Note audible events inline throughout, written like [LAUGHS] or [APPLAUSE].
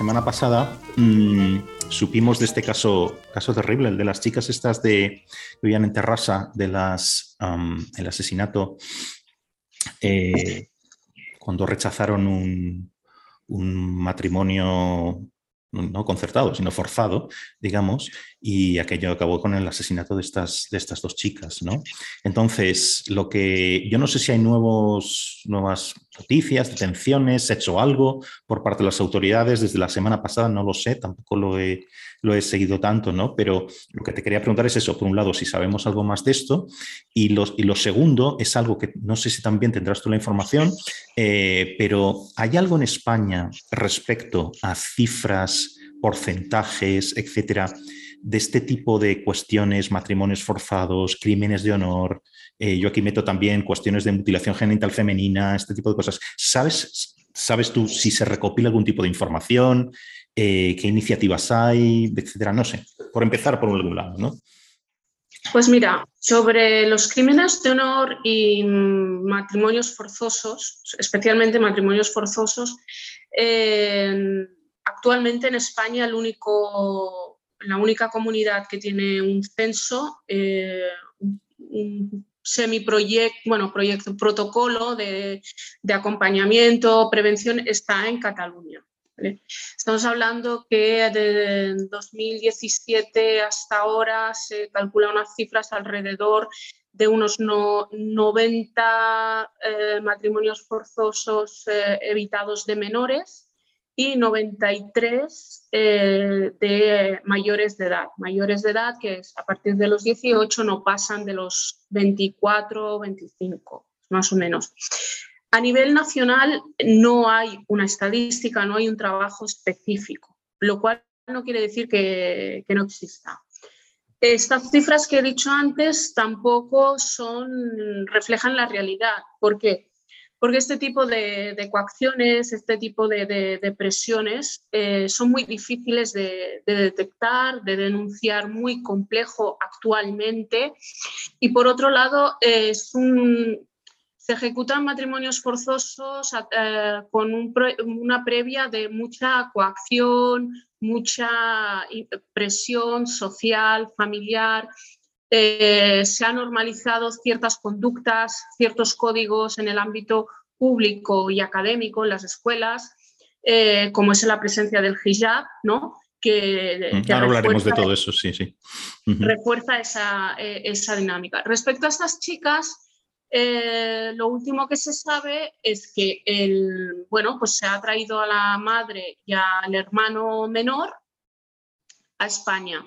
semana pasada mm, supimos de este caso, caso terrible, el de las chicas estas de, que vivían en Terrassa, de las, el asesinato, eh, cuando rechazaron un, un matrimonio no concertado, sino forzado, digamos, y aquello acabó con el asesinato de estas, de estas dos chicas, ¿no? Entonces, lo que yo no sé si hay nuevos, nuevas noticias, detenciones, hecho algo por parte de las autoridades desde la semana pasada, no lo sé, tampoco lo he, lo he seguido tanto, ¿no? Pero lo que te quería preguntar es eso, por un lado, si sabemos algo más de esto, y lo, y lo segundo es algo que no sé si también tendrás tú la información, eh, pero ¿hay algo en España respecto a cifras, porcentajes, etcétera? De este tipo de cuestiones, matrimonios forzados, crímenes de honor. Eh, yo aquí meto también cuestiones de mutilación genital femenina, este tipo de cosas. ¿Sabes, sabes tú si se recopila algún tipo de información? Eh, ¿Qué iniciativas hay? Etcétera. No sé. Por empezar por algún lado, ¿no? Pues mira, sobre los crímenes de honor y matrimonios forzosos, especialmente matrimonios forzosos, eh, actualmente en España el único la única comunidad que tiene un censo, eh, un semiproyecto, bueno, proyecto, protocolo de, acompañamiento, prevención, está en Cataluña. Estamos hablando que de 2017 hasta ahora se calcula unas cifras alrededor de unos 90 eh, matrimonios forzosos eh, evitados de menores y 93 eh, de mayores de edad. Mayores de edad que a partir de los 18 no pasan de los 24 o 25, más o menos. A nivel nacional no hay una estadística, no hay un trabajo específico, lo cual no quiere decir que, no exista. Estas cifras que he dicho antes tampoco son, reflejan la realidad. ¿Por qué? Porque este tipo de, coacciones, este tipo de, presiones eh, son muy difíciles de, detectar, de denunciar, muy complejo actualmente. Y por otro lado, se ejecutan matrimonios forzosos eh, con una previa de mucha coacción, mucha presión social, familiar, eh, se han normalizado ciertas conductas, ciertos códigos en el ámbito público y académico, en las escuelas, eh, como es la presencia del hijab, ¿no? Que, Ahora hablaremos de todo eso, sí, sí. Refuerza esa, eh, esa, dinámica. Respecto a estas chicas, lo último que se sabe es que el, bueno, pues se ha traído a la madre y al hermano menor a España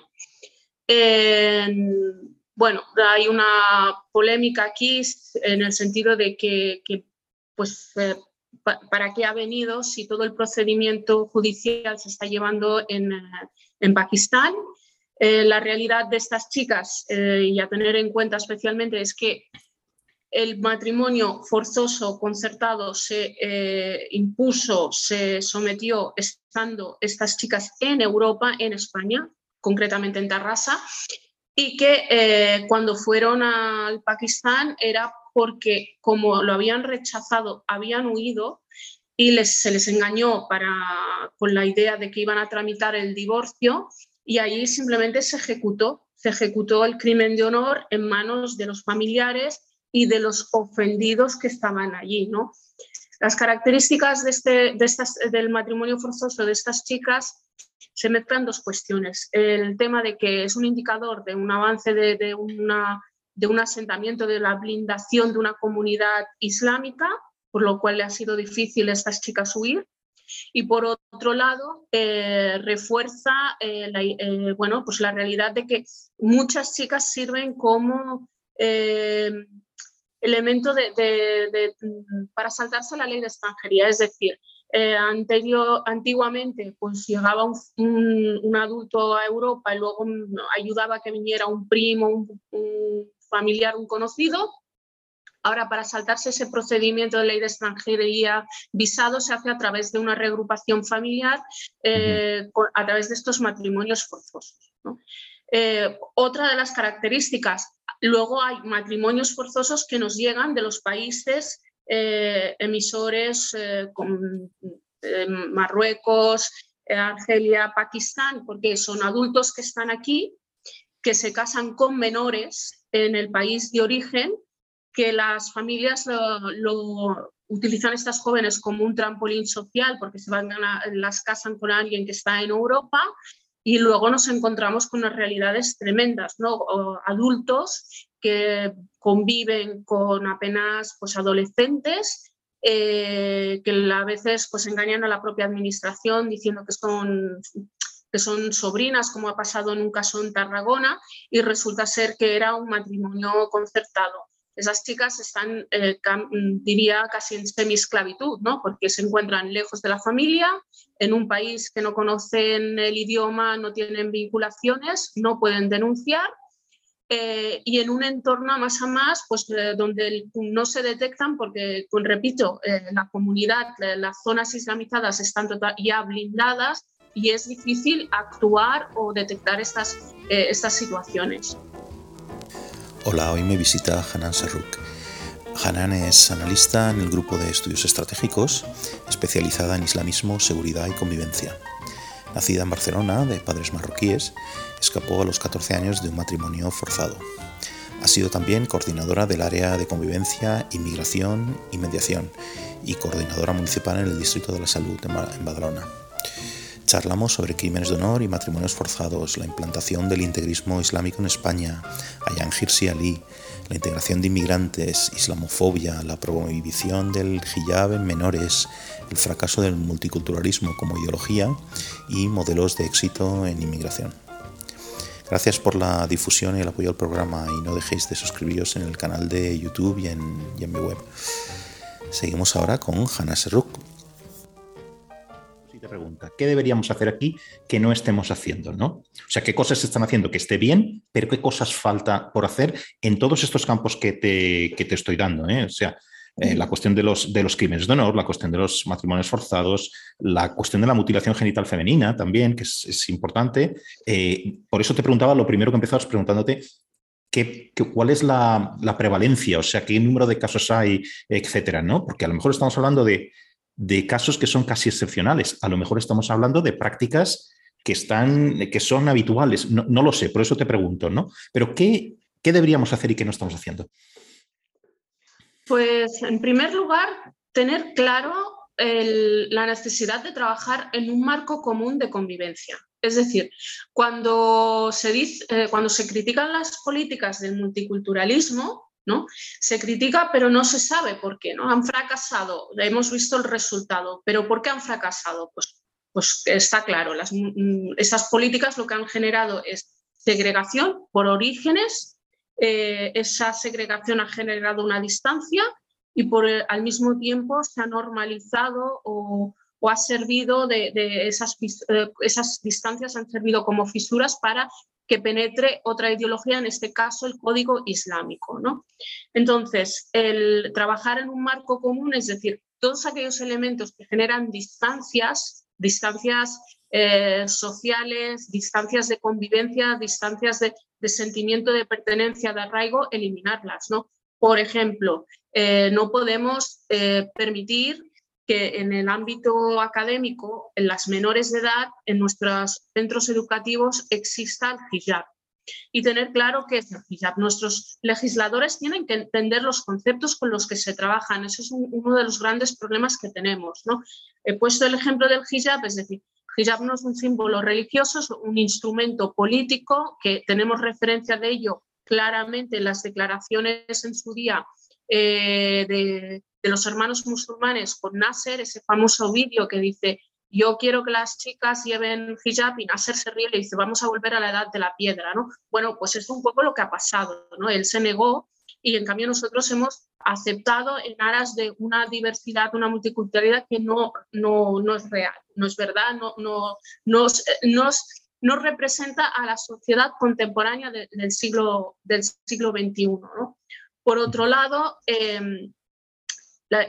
bueno, hay una polémica aquí en el sentido de que, pues, eh, ¿para qué ha venido si todo el procedimiento judicial se está llevando en, en Pakistán? Eh, la realidad de estas chicas, eh, y a tener en cuenta especialmente, es que el matrimonio forzoso concertado se impuso, se sometió estando estas chicas en Europa, en España, concretamente en Tarrasa, y que eh, cuando fueron al Pakistán era porque como lo habían rechazado, habían huido y se les engañó para, con la idea de que iban a tramitar el divorcio y allí simplemente se ejecutó, se ejecutó el crimen de honor en manos de los familiares y de los ofendidos que estaban allí. ¿no? Las características este, del matrimonio forzoso de estas chicas se mezclan dos cuestiones. El tema de que es un indicador de un avance de, un asentamiento, de la blindación de una comunidad islámica, por lo cual le ha sido difícil a estas chicas huir. Y por otro lado, eh, refuerza eh, la, eh, pues la realidad de que muchas chicas sirven como elemento de, para saltarse la ley de extranjería. Es decir, eh, anterior, antiguamente pues llegaba un, adulto a Europa y luego ayudaba a que viniera un primo, un, familiar, un conocido. Ahora, para saltarse ese procedimiento de ley de extranjería visado, se hace a través de una reagrupación familiar, eh, a través de estos matrimonios forzosos. Eh, otra de las características, luego hay matrimonios forzosos que nos llegan de los países eh, emisores eh, con eh, Marruecos, Argelia, Pakistán, porque son adultos que están aquí, que se casan con menores en el país de origen, que las familias utilizan estas jóvenes como un trampolín social porque se van las casan con alguien que está en Europa y luego nos encontramos con unas realidades tremendas, ¿no? adultos que conviven con apenas pues, adolescentes eh, que a veces pues, engañan a la propia administración diciendo que son, que son sobrinas, como ha pasado en un caso en Tarragona, y resulta ser que era un matrimonio concertado. Esas chicas están, eh, diría, casi en semi-esclavitud, ¿no? porque se encuentran lejos de la familia, en un país que no conocen el idioma, no tienen vinculaciones, no pueden denunciar eh, y en un entorno más a más, pues eh, donde no se detectan porque, pues, repito, eh, la comunidad, las zonas islamizadas están tota-, ya blindadas y es difícil actuar o detectar estas, estas situaciones. Hola, hoy me visita Hanan Serruk. Hanan es analista en el grupo de estudios estratégicos, especializada en islamismo, seguridad y convivencia. Nacida en Barcelona, de padres marroquíes, escapó a los 14 años de un matrimonio forzado. Ha sido también coordinadora del área de convivencia, inmigración y mediación y coordinadora municipal en el Distrito de la Salud en Badalona. Charlamos sobre crímenes de honor y matrimonios forzados, la implantación del integrismo islámico en España, Ayan Hirsi Ali, la integración de inmigrantes, islamofobia, la prohibición del hijab en menores, el fracaso del multiculturalismo como ideología y modelos de éxito en inmigración. Gracias por la difusión y el apoyo al programa y no dejéis de suscribiros en el canal de YouTube y en, mi web. Seguimos ahora con Hanna Serruk. Pregunta, ¿qué deberíamos hacer aquí que no estemos haciendo? ¿no? O sea, ¿qué cosas se están haciendo que esté bien, pero qué cosas falta por hacer en todos estos campos que te, que te estoy dando? ¿eh? O sea, eh, la cuestión de los, de los crímenes de honor, la cuestión de los matrimonios forzados, la cuestión de la mutilación genital femenina también, que es, importante. Eh, por eso te preguntaba, lo primero que empezabas preguntándote, ¿qué, cuál es la, prevalencia? O sea, ¿qué número de casos hay, etcétera? ¿no? Porque a lo mejor estamos hablando de, casos que son casi excepcionales. A lo mejor estamos hablando de prácticas que, están, que son habituales. No, lo sé, por eso te pregunto, ¿no? Pero ¿qué, ¿qué deberíamos hacer y qué no estamos haciendo? Pues en primer lugar, tener claro la necesidad de trabajar en un marco común de convivencia. Es decir, cuando se, dice, eh, cuando se critican las políticas del multiculturalismo, ¿no? Se critica, pero no se sabe por qué, ¿no? Han fracasado, hemos visto el resultado, pero ¿por qué han fracasado? Pues, pues está claro, las, mm, esas políticas lo que han generado es segregación por orígenes eh, esa segregación ha generado una distancia y por, al mismo tiempo se ha normalizado o, ha servido de, esas, eh, esas distancias han servido como fisuras para que penetre otra ideología, en este caso el código islámico. ¿no? Entonces, el trabajar en un marco común, es decir, todos aquellos elementos que generan distancias, distancias eh, sociales, distancias de convivencia, distancias de, sentimiento de pertenencia, de arraigo, eliminarlas. ¿no? Por ejemplo, eh, no podemos eh, permitir que en el ámbito académico, en las menores de edad, en nuestros centros educativos exista el hijab. Y tener claro que es el hijab. Nuestros legisladores tienen que entender los conceptos con los que se trabajan. Ese es uno de los grandes problemas que tenemos. ¿no? He puesto el ejemplo del hijab, es decir, hijab no es un símbolo religioso, es un instrumento político que tenemos referencia de ello claramente en las declaraciones en su día eh, de, los hermanos musulmanes con Nasser, ese famoso vídeo que dice yo quiero que las chicas lleven hijab y Nasser se ríe y dice vamos a volver a la edad de la piedra, ¿no? Bueno, pues es un poco lo que ha pasado, ¿no? Él se negó y en cambio nosotros hemos aceptado en aras de una diversidad, una multiculturalidad que no, no, no es real, no es verdad, no, no, nos, nos, nos representa a la sociedad contemporánea del, siglo, del siglo XXI. ¿no? Por otro lado,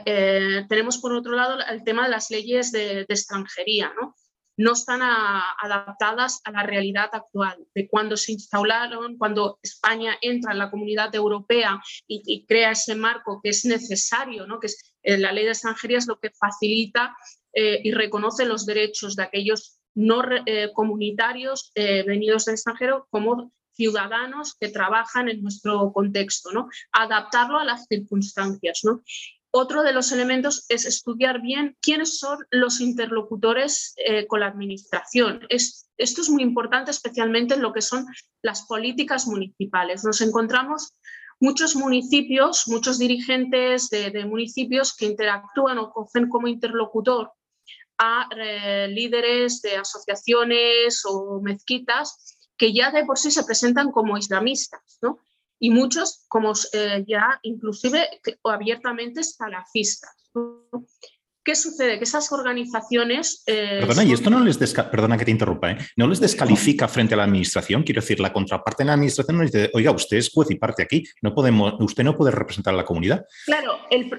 eh, tenemos por otro lado el tema de las leyes de, de extranjería. ¿no? no están adaptadas a la realidad actual, de cuando se instauraron, cuando España entra en la comunidad europea y, crea ese marco que es necesario, ¿no? que es, eh, la ley de extranjería es lo que facilita eh, y reconoce los derechos de aquellos no comunitarios venidos del extranjero como ciudadanos que trabajan en nuestro contexto, ¿no? Adaptarlo a las circunstancias, ¿no? Otro de los elementos es estudiar bien quiénes son los interlocutores eh, con la administración. Es, esto es muy importante, especialmente en lo que son las políticas municipales. Nos encontramos muchos municipios, muchos dirigentes de, municipios que interactúan o cogen como interlocutor a eh, líderes de asociaciones o mezquitas que ya de por sí se presentan como islamistas, ¿no? Y muchos como eh, ya inclusive o abiertamente salafistas. ¿Qué sucede? Que esas organizaciones... Eh, perdona, y esto no les perdona que te interrumpa, ¿eh? no les descalifica frente a la administración. Quiero decir, la contraparte de la administración nos dice, oiga, usted es juez y parte aquí, no podemos, usted no puede representar a la comunidad. Claro, el,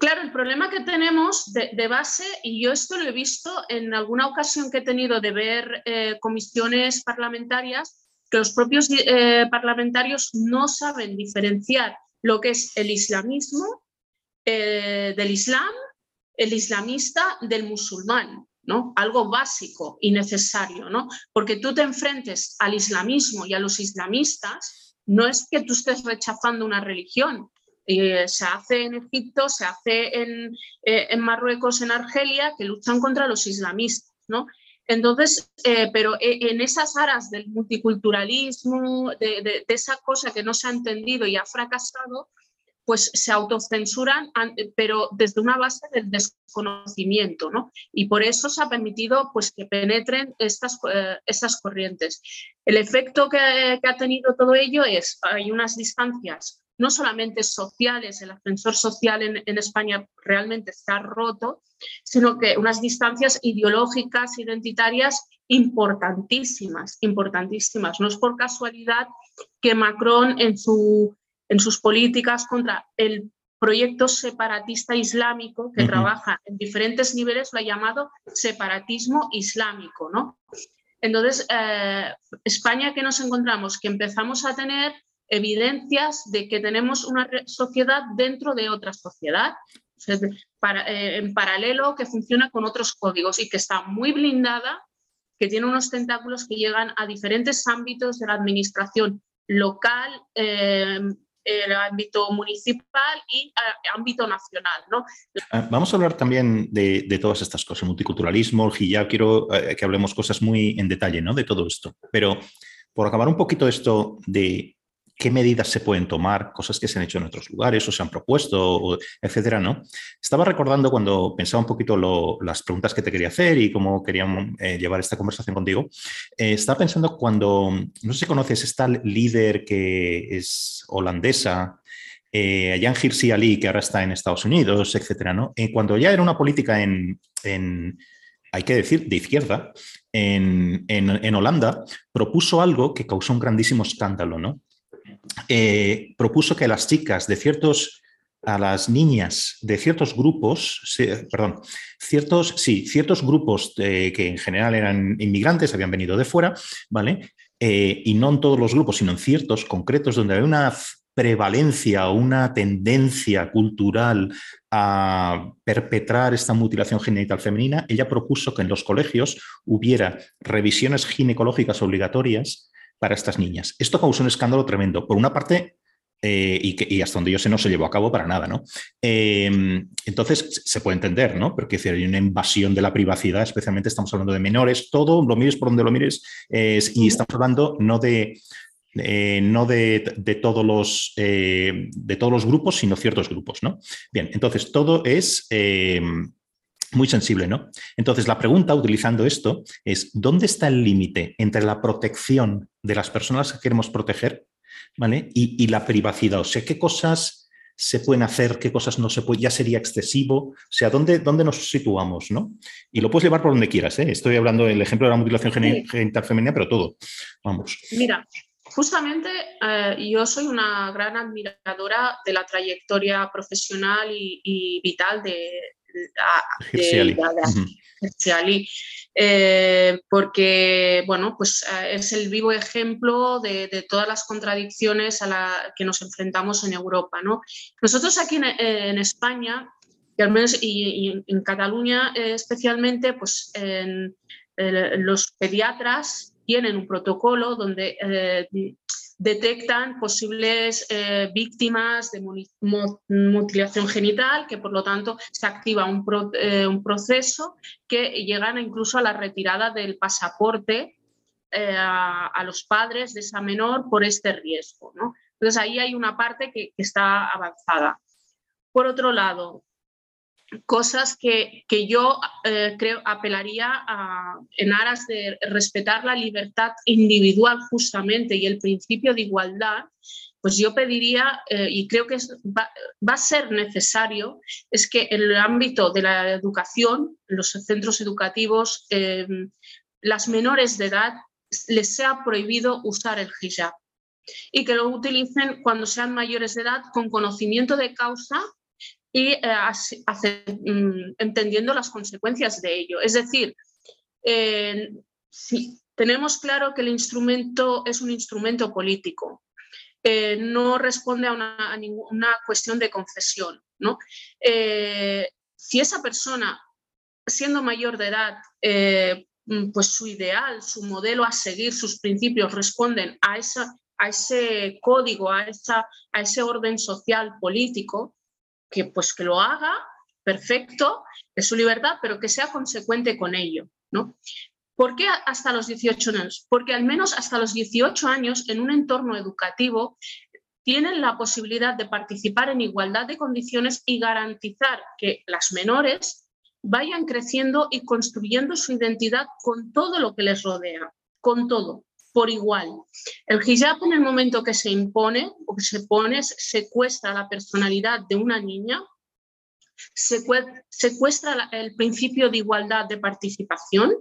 claro, el problema que tenemos de, base, y yo esto lo he visto en alguna ocasión que he tenido de ver comisiones parlamentarias, que los propios eh, parlamentarios no saben diferenciar lo que es el islamismo eh, del islam, el islamista del musulmán, ¿no? Algo básico y necesario, ¿no? Porque tú te enfrentes al islamismo y a los islamistas, no es que tú estés rechazando una religión. Eh, se hace en Egipto, se hace en, en Marruecos, en Argelia, que luchan contra los islamistas, ¿no? Entonces, eh, pero e, en esas aras del multiculturalismo, de, esa cosa que no se ha entendido y ha fracasado, pues se autocensuran, pero desde una base del desconocimiento, ¿no? Y por eso se ha permitido pues, que penetren estas, eh, corrientes. El efecto que, que, ha tenido todo ello es, hay unas distancias no solamente sociales, el ascensor social en, España realmente está roto, sino que unas distancias ideológicas, identitarias importantísimas, importantísimas. No es por casualidad que Macron en, su, en sus políticas contra el proyecto separatista islámico que trabaja en diferentes niveles lo ha llamado separatismo islámico, ¿no? Entonces, eh, España, ¿qué nos encontramos? Que empezamos a tener evidencias de que tenemos una sociedad dentro de otra sociedad, eh, en paralelo que funciona con otros códigos y que está muy blindada, que tiene unos tentáculos que llegan a diferentes ámbitos de la administración local, eh, el ámbito municipal y ámbito nacional. ¿no? Ah, vamos a hablar también de, todas estas cosas, multiculturalismo, el hijab, quiero eh, que hablemos cosas muy en detalle ¿no? de todo esto, pero por acabar un poquito esto de qué medidas se pueden tomar, cosas que se han hecho en otros lugares o se han propuesto, etcétera, ¿no? Estaba recordando cuando pensaba un poquito las preguntas que te quería hacer y cómo queríamos eh, llevar esta conversación contigo. Eh, estaba pensando cuando, no sé si conoces esta líder que es holandesa, eh, Jan Hirsi Ali, que ahora está en Estados Unidos, etcétera, ¿no? cuando ya era una política en, hay que decir, de izquierda, en, en, Holanda, propuso algo que causó un grandísimo escándalo, ¿no? Eh, propuso que las chicas de ciertos, a las niñas de ciertos grupos, perdón, ciertos, sí, ciertos grupos que en general eran inmigrantes, habían venido de fuera, ¿vale? Eh, y no en todos los grupos, sino en ciertos concretos donde había una prevalencia o una tendencia cultural a perpetrar esta mutilación genital femenina, ella propuso que en los colegios hubiera revisiones ginecológicas obligatorias para estas niñas. Esto causó un escándalo tremendo. Por una parte, eh, y, que, hasta donde yo sé no se llevó a cabo para nada, ¿no? Em, entonces se puede entender, ¿no? Porque hay una invasión de la privacidad, especialmente estamos hablando de menores, todo, lo mires por donde lo mires, y estamos hablando no de, no de, todos los, eh, de todos los grupos, sino ciertos grupos, ¿no? Bien, entonces todo es em, muy sensible, ¿no? Entonces, la pregunta, utilizando esto, es ¿dónde está el límite entre la protección de las personas que queremos proteger ¿vale? y, la privacidad? O sea, ¿qué cosas se pueden hacer, qué cosas no se pueden, ya sería excesivo? O sea, ¿dónde, dónde nos situamos? ¿no? Y lo puedes llevar por donde quieras, ¿eh? Estoy hablando del ejemplo de la mutilación genital femenina, pero todo. Vamos. Mira, Justamente eh, yo soy una gran admiradora de la trayectoria profesional y vital de, eh, porque bueno, pues, eh, es el vivo ejemplo de, todas las contradicciones a las que nos enfrentamos en Europa. ¿no? Nosotros aquí en, España, y al menos y, en Cataluña eh, especialmente, pues los pediatras tienen un protocolo donde detectan posibles eh, víctimas de mutilación genital, que por lo tanto se activa un, eh, proceso que llegan incluso a la retirada del pasaporte eh, a, los padres de esa menor por este riesgo. Entonces ahí hay una parte que está avanzada. Por otro lado, cosas que, yo eh, creo apelaría en aras de respetar la libertad individual justamente y el principio de igualdad, pues yo pediría, eh, y creo que va, a ser necesario, es que en el ámbito de la educación, los centros educativos, eh, las menores de edad les sea prohibido usar el hijab y que lo utilicen cuando sean mayores de edad con conocimiento de causa y eh, mm, entendiendo las consecuencias de ello. Es decir, si tenemos claro que el instrumento es un instrumento político, eh, no responde a, una, ninguna cuestión de confesión. ¿no? Eh, si esa persona, siendo mayor de edad, mm, pues su ideal, su modelo a seguir, sus principios responden a, esa, a ese código, a, esa, a ese orden social político, que pues que lo haga, perfecto, es su libertad, pero que sea consecuente con ello, ¿no? ¿Por qué hasta los 18 años? Porque al menos hasta los 18 años en un entorno educativo tienen la posibilidad de participar en igualdad de condiciones y garantizar que las menores vayan creciendo y construyendo su identidad con todo lo que les rodea, con todo por igual. El hijab en el momento que se impone o que se pone secuestra la personalidad de una niña, secuestra el principio de igualdad de participación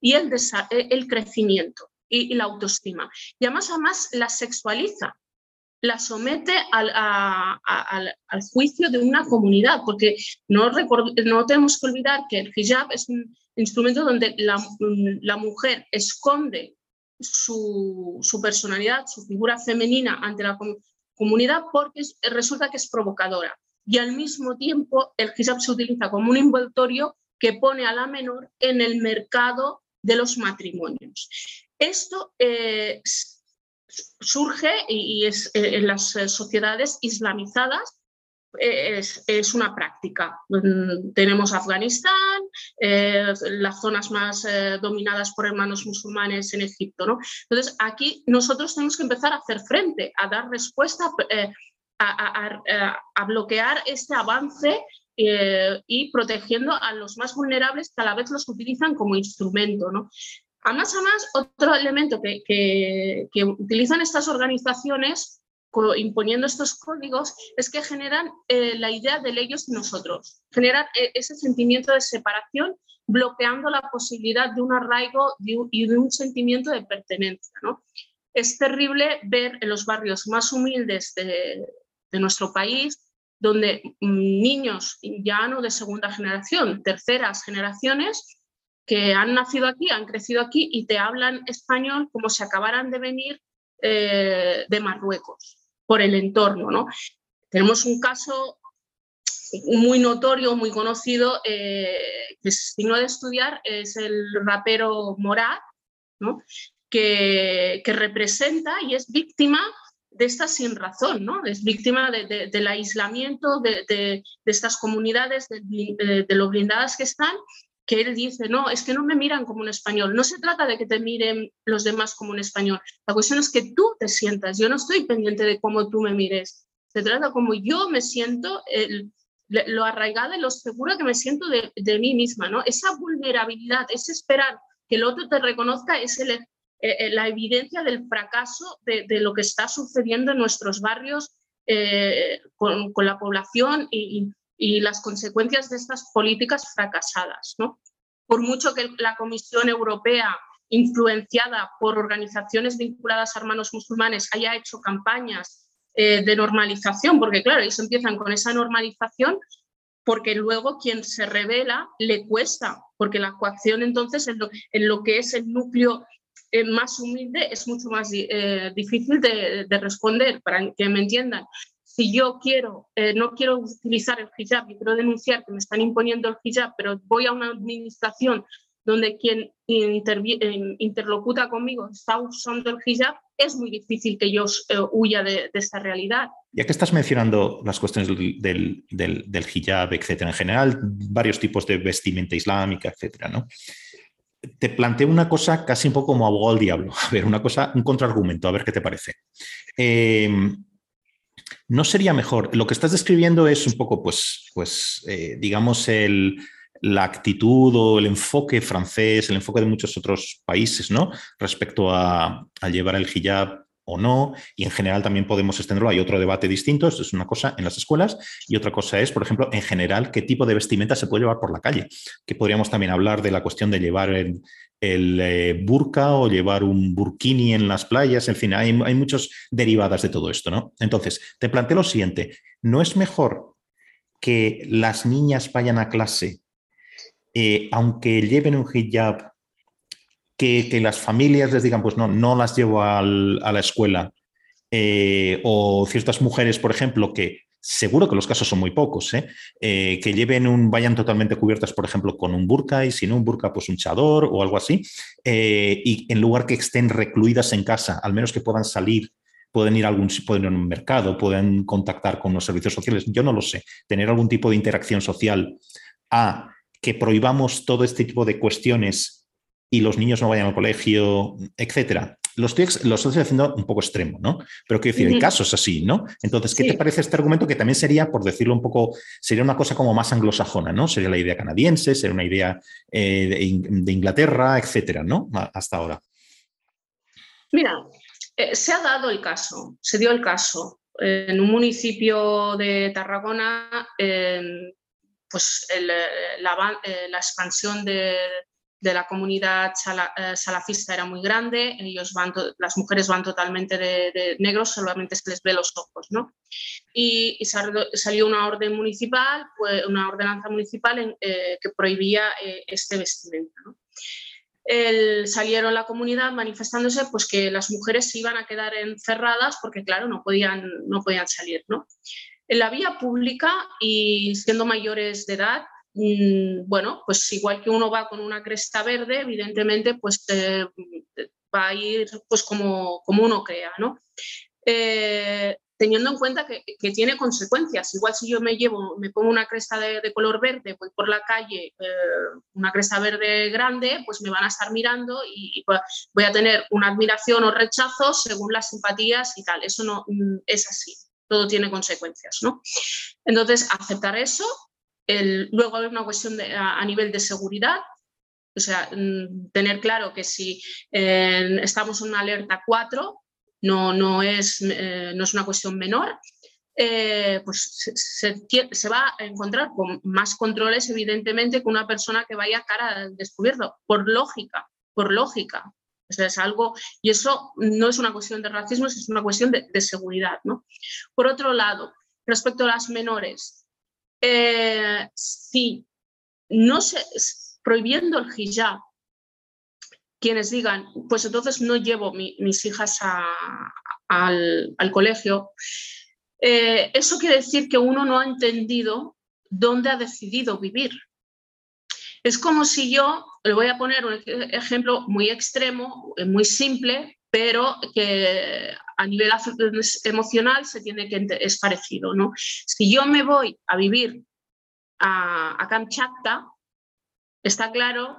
y el, el crecimiento y, la autoestima. Y además, además la sexualiza, la somete al, al, juicio de una comunidad, porque no, no tenemos que olvidar que el hijab es un instrumento donde la, la mujer esconde su, personalidad, su figura femenina ante la comunidad porque resulta que es provocadora. Y al mismo tiempo el hijab se utiliza como un envoltorio que pone a la menor en el mercado de los matrimonios. Esto eh, surge y, es eh, en las sociedades islamizadas es, una práctica. Mm, tenemos Afganistán, eh, las zonas más eh, dominadas por hermanos musulmanes en Egipto. ¿no? Entonces, aquí nosotros tenemos que empezar a hacer frente, a dar respuesta, eh, a, bloquear este avance y protegiendo a los más vulnerables que a la vez los utilizan como instrumento. ¿no? Además, además, otro elemento que, que utilizan estas organizaciones imponiendo estos códigos es que generan eh, la idea de ellos y nosotros, generan eh, ese sentimiento de separación bloqueando la posibilidad de un arraigo y de un sentimiento de pertenencia. Es terrible ver en los barrios más humildes de, de nuestro país, donde mm, niños ya no de segunda generación, terceras generaciones, que han nacido aquí, han crecido aquí y te hablan español como si acabaran de venir eh, de Marruecos por el entorno. ¿no? Tenemos un caso muy notorio, muy conocido, eh, que es digno de estudiar, es el rapero Morat, ¿no? que, que, representa y es víctima de esta sin razón, ¿no? es víctima de, del aislamiento de, de, estas comunidades, de, lo blindadas que están que él dice, no, es que no me miran como un español. No se trata de que te miren los demás como un español. La cuestión es que tú te sientas. Yo no estoy pendiente de cómo tú me mires. Se trata como yo me siento, lo arraigada y lo segura que me siento de, de, mí misma. ¿no? Esa vulnerabilidad, ese esperar que el otro te reconozca, es el, eh, la evidencia del fracaso de, de, lo que está sucediendo en nuestros barrios eh, con, con, la población y, y las consecuencias de estas políticas fracasadas. ¿no? Por mucho que la Comisión Europea, influenciada por organizaciones vinculadas a hermanos musulmanes, haya hecho campañas eh, de normalización, porque claro, ellos empiezan con esa normalización, porque luego quien se revela le cuesta, porque la coacción entonces en lo, que es el núcleo eh, más humilde es mucho más eh, difícil de, responder, para que me entiendan si yo quiero, eh, no quiero utilizar el hijab y quiero denunciar que me están imponiendo el hijab, pero voy a una administración donde quien interlocuta conmigo está usando el hijab, es muy difícil que yo eh, huya de, esta realidad. Ya que estás mencionando las cuestiones del, del, hijab, etcétera, en general, varios tipos de vestimenta islámica, etcétera, ¿no? Te planteo una cosa casi un poco como abogado del diablo. [LAUGHS] A ver, una cosa, un contraargumento, a ver qué te parece. Em, ¿No sería mejor? Lo que estás describiendo es un poco, pues, pues eh, digamos, el, la actitud o el enfoque francés, el enfoque de muchos otros países, ¿no? Respecto a, llevar el hijab o no, y en general también podemos extenderlo. Hay otro debate distinto, esto es una cosa en las escuelas, y otra cosa es, por ejemplo, en general, qué tipo de vestimenta se puede llevar por la calle. Que podríamos también hablar de la cuestión de llevar el, eh, burka o llevar un burkini en las playas, en fin, hay, muchas derivadas de todo esto, ¿no? Entonces, te planteo lo siguiente, ¿no es mejor que las niñas vayan a clase eh, aunque lleven un hijab, que, las familias les digan, pues no, no las llevo a la escuela. Eh, o ciertas mujeres, por ejemplo, que seguro que los casos son muy pocos, ¿eh? que lleven un, vayan totalmente cubiertas, por ejemplo, con un burka y si no un burka, pues un chador o algo así, y en lugar que estén recluidas en casa, al menos que puedan salir pueden ir a algún pueden ir a un mercado, pueden contactar con los servicios sociales, yo no lo sé, tener algún tipo de interacción social a que prohibamos todo este tipo de cuestiones y los niños no vayan al colegio, etcétera. Lo estoy, lo estoy haciendo un poco extremo, ¿no? Pero quiero decir, hay casos así, ¿no? Entonces, ¿qué te parece este argumento que también sería, por decirlo un poco, sería una cosa como más anglosajona, ¿no? Sería la idea canadiense, sería una idea eh, de, Inglaterra, etcétera, ¿no? Hasta ahora. Mira, eh, se ha dado el caso, se dio el caso. En un municipio de Tarragona, pues eh, la, eh, la, expansión de, de, la comunidad eh, salafista era muy grande, ellos van las mujeres van totalmente de, de, negros, solamente se les ve los ojos, ¿no? Y, salió una orden municipal, pues, una ordenanza municipal en, que prohibía este vestimenta, ¿no? El, salieron la comunidad manifestándose pues que las mujeres se iban a quedar encerradas porque claro no podían no podían salir no en la vía pública y siendo mayores de edad, bueno, pues igual que uno va con una cresta verde, evidentemente, pues eh, va a ir pues como, como uno crea, ¿no? Eh, teniendo en cuenta que, tiene consecuencias. Igual si yo me llevo, me pongo una cresta de, color verde, voy por la calle, eh, una cresta verde grande, pues me van a estar mirando y, voy a tener una admiración o rechazo según las simpatías y tal. Eso no mm, es así todo tiene consecuencias, ¿no? Entonces, aceptar eso, luego hay una cuestión a, nivel de seguridad, o sea, mm, tener claro que si estamos en una alerta 4, no, no, es, eh, no es una cuestión menor, eh, pues se, va a encontrar con más controles, evidentemente, que una persona que vaya cara al descubierto, por lógica, por lógica es algo, y eso no es una cuestión de racismo, es una cuestión de, seguridad. ¿no? Por otro lado, respecto a las menores, eh, si no se, prohibiendo el hijab, quienes digan, pues entonces no llevo mis hijas al, colegio, eh, eso quiere decir que uno no ha entendido dónde ha decidido vivir. Es como si yo, le voy a poner un ejemplo muy extremo, eh, muy simple, pero que a nivel emocional se tiene que es parecido, ¿no? Si yo me voy a vivir a, a Kamchatka, está claro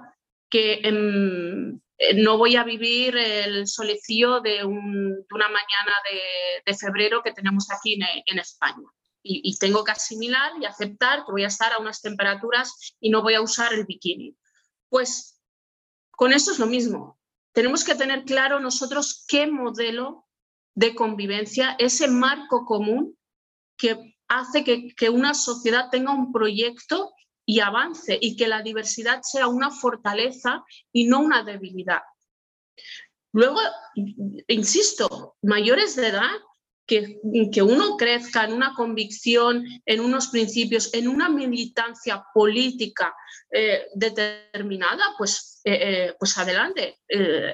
que em, eh, no voy a vivir el solecillo de, una mañana de, febrero que tenemos aquí en España y, tengo que asimilar y aceptar que voy a estar a unas temperaturas y no voy a usar el bikini. Pues con esto es lo mismo. Tenemos que tener claro nosotros qué modelo de convivencia, ese marco común que hace que, que una sociedad tenga un proyecto y avance y que la diversidad sea una fortaleza y no una debilidad. Luego, insisto, mayores de edad que, que, uno crezca en una convicción, en unos principios, en una militancia política eh, determinada, pues, eh, eh, pues adelante,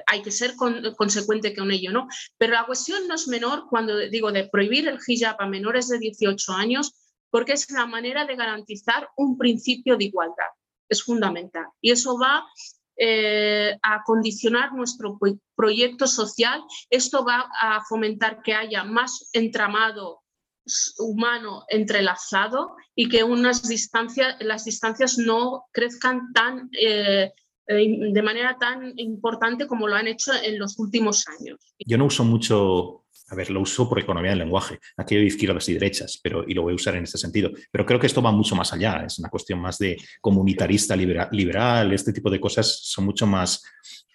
hay que ser consecuente con ello, ¿no? Pero la cuestión no es menor cuando digo de prohibir el hijab a menores de 18 años, porque es la manera de garantizar un principio de igualdad, es fundamental. Y eso va eh, a condicionar nuestro proyecto social. Esto va a fomentar que haya más entramado humano entrelazado y que unas distancias, las distancias no crezcan tan, eh, eh, de manera tan importante como lo han hecho en los últimos años. Yo no uso mucho a ver, lo uso por economía del lenguaje, aquello de izquierdas y derechas, pero, y lo voy a usar en este sentido. Pero creo que esto va mucho más allá, es una cuestión más de comunitarista liberal, este tipo de cosas son mucho más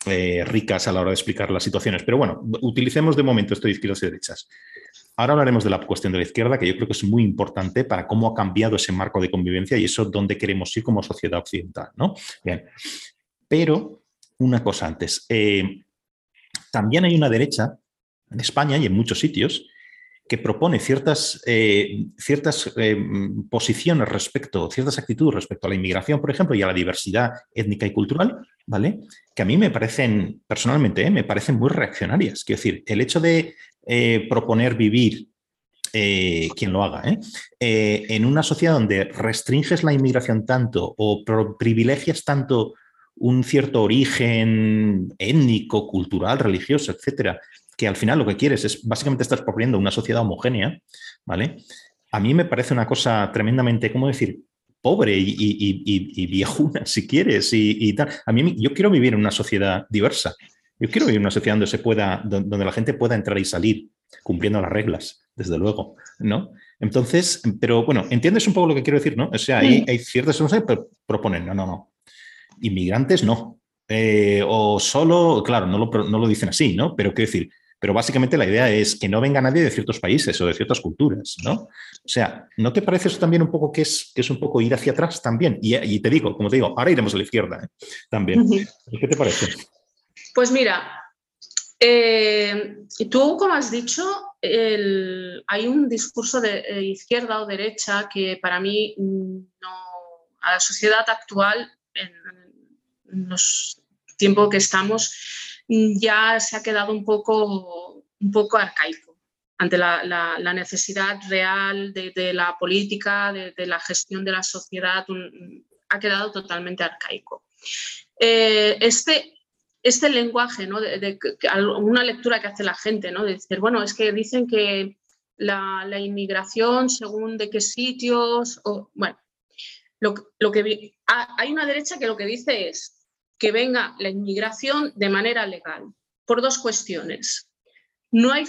eh, ricas a la hora de explicar las situaciones. Pero bueno, utilicemos de momento esto de izquierdas y derechas. Ahora hablaremos de la cuestión de la izquierda, que yo creo que es muy importante para cómo ha cambiado ese marco de convivencia y eso dónde queremos ir como sociedad occidental. ¿no? Bien, pero una cosa antes. Eh, también hay una derecha en España y en muchos sitios que propone ciertas, eh, ciertas eh, posiciones respecto, ciertas actitudes respecto a la inmigración, por ejemplo, y a la diversidad étnica y cultural, ¿vale? Que a mí me parecen, personalmente, eh, me parecen muy reaccionarias. Quiero decir, el hecho de proponer vivir, quien lo haga, en una sociedad donde restringes la inmigración tanto o privilegias tanto un cierto origen étnico, cultural, religioso, etcétera, que al final lo que quieres es, básicamente estás proponiendo una sociedad homogénea, ¿vale? A mí me parece una cosa tremendamente, ¿cómo decir? pobre y, viejuna, [LAUGHS] si quieres, y, tal. A mí, yo quiero vivir en una sociedad diversa. Yo quiero vivir en una sociedad donde se pueda, donde la gente pueda entrar y salir, cumpliendo las reglas, desde luego, ¿no? Entonces, pero bueno, entiendes un poco lo que quiero decir, ¿no? O sea, hay, hay ciertas cosas que proponen, no, no, no. Inmigrantes no. Eh, o solo, claro, no lo, no lo dicen así, ¿no? Pero quiero decir, pero básicamente la idea es que no venga nadie de ciertos países o de ciertas culturas, ¿no? O sea, ¿no te parece eso también un poco que es, que es un poco ir hacia atrás también? Y, te digo, como te digo, ahora iremos a la izquierda ¿eh? también. ¿Qué te parece? Pues mira, eh, tú, como has dicho, hay un discurso de eh, izquierda o derecha que para mí no, a la sociedad actual, en, en los tiempos que estamos, ya se ha quedado un poco, un poco arcaico ante la, necesidad real de, la política, de, la gestión de la sociedad, ha quedado totalmente arcaico. Eh, este, este lenguaje, ¿no? de, una lectura que hace la gente, ¿no? de decir, bueno, es que dicen que la, inmigración según de qué sitios, o, bueno, lo, lo que, hay una derecha que lo que dice es, que venga la inmigración de manera legal, por dos cuestiones. No hay,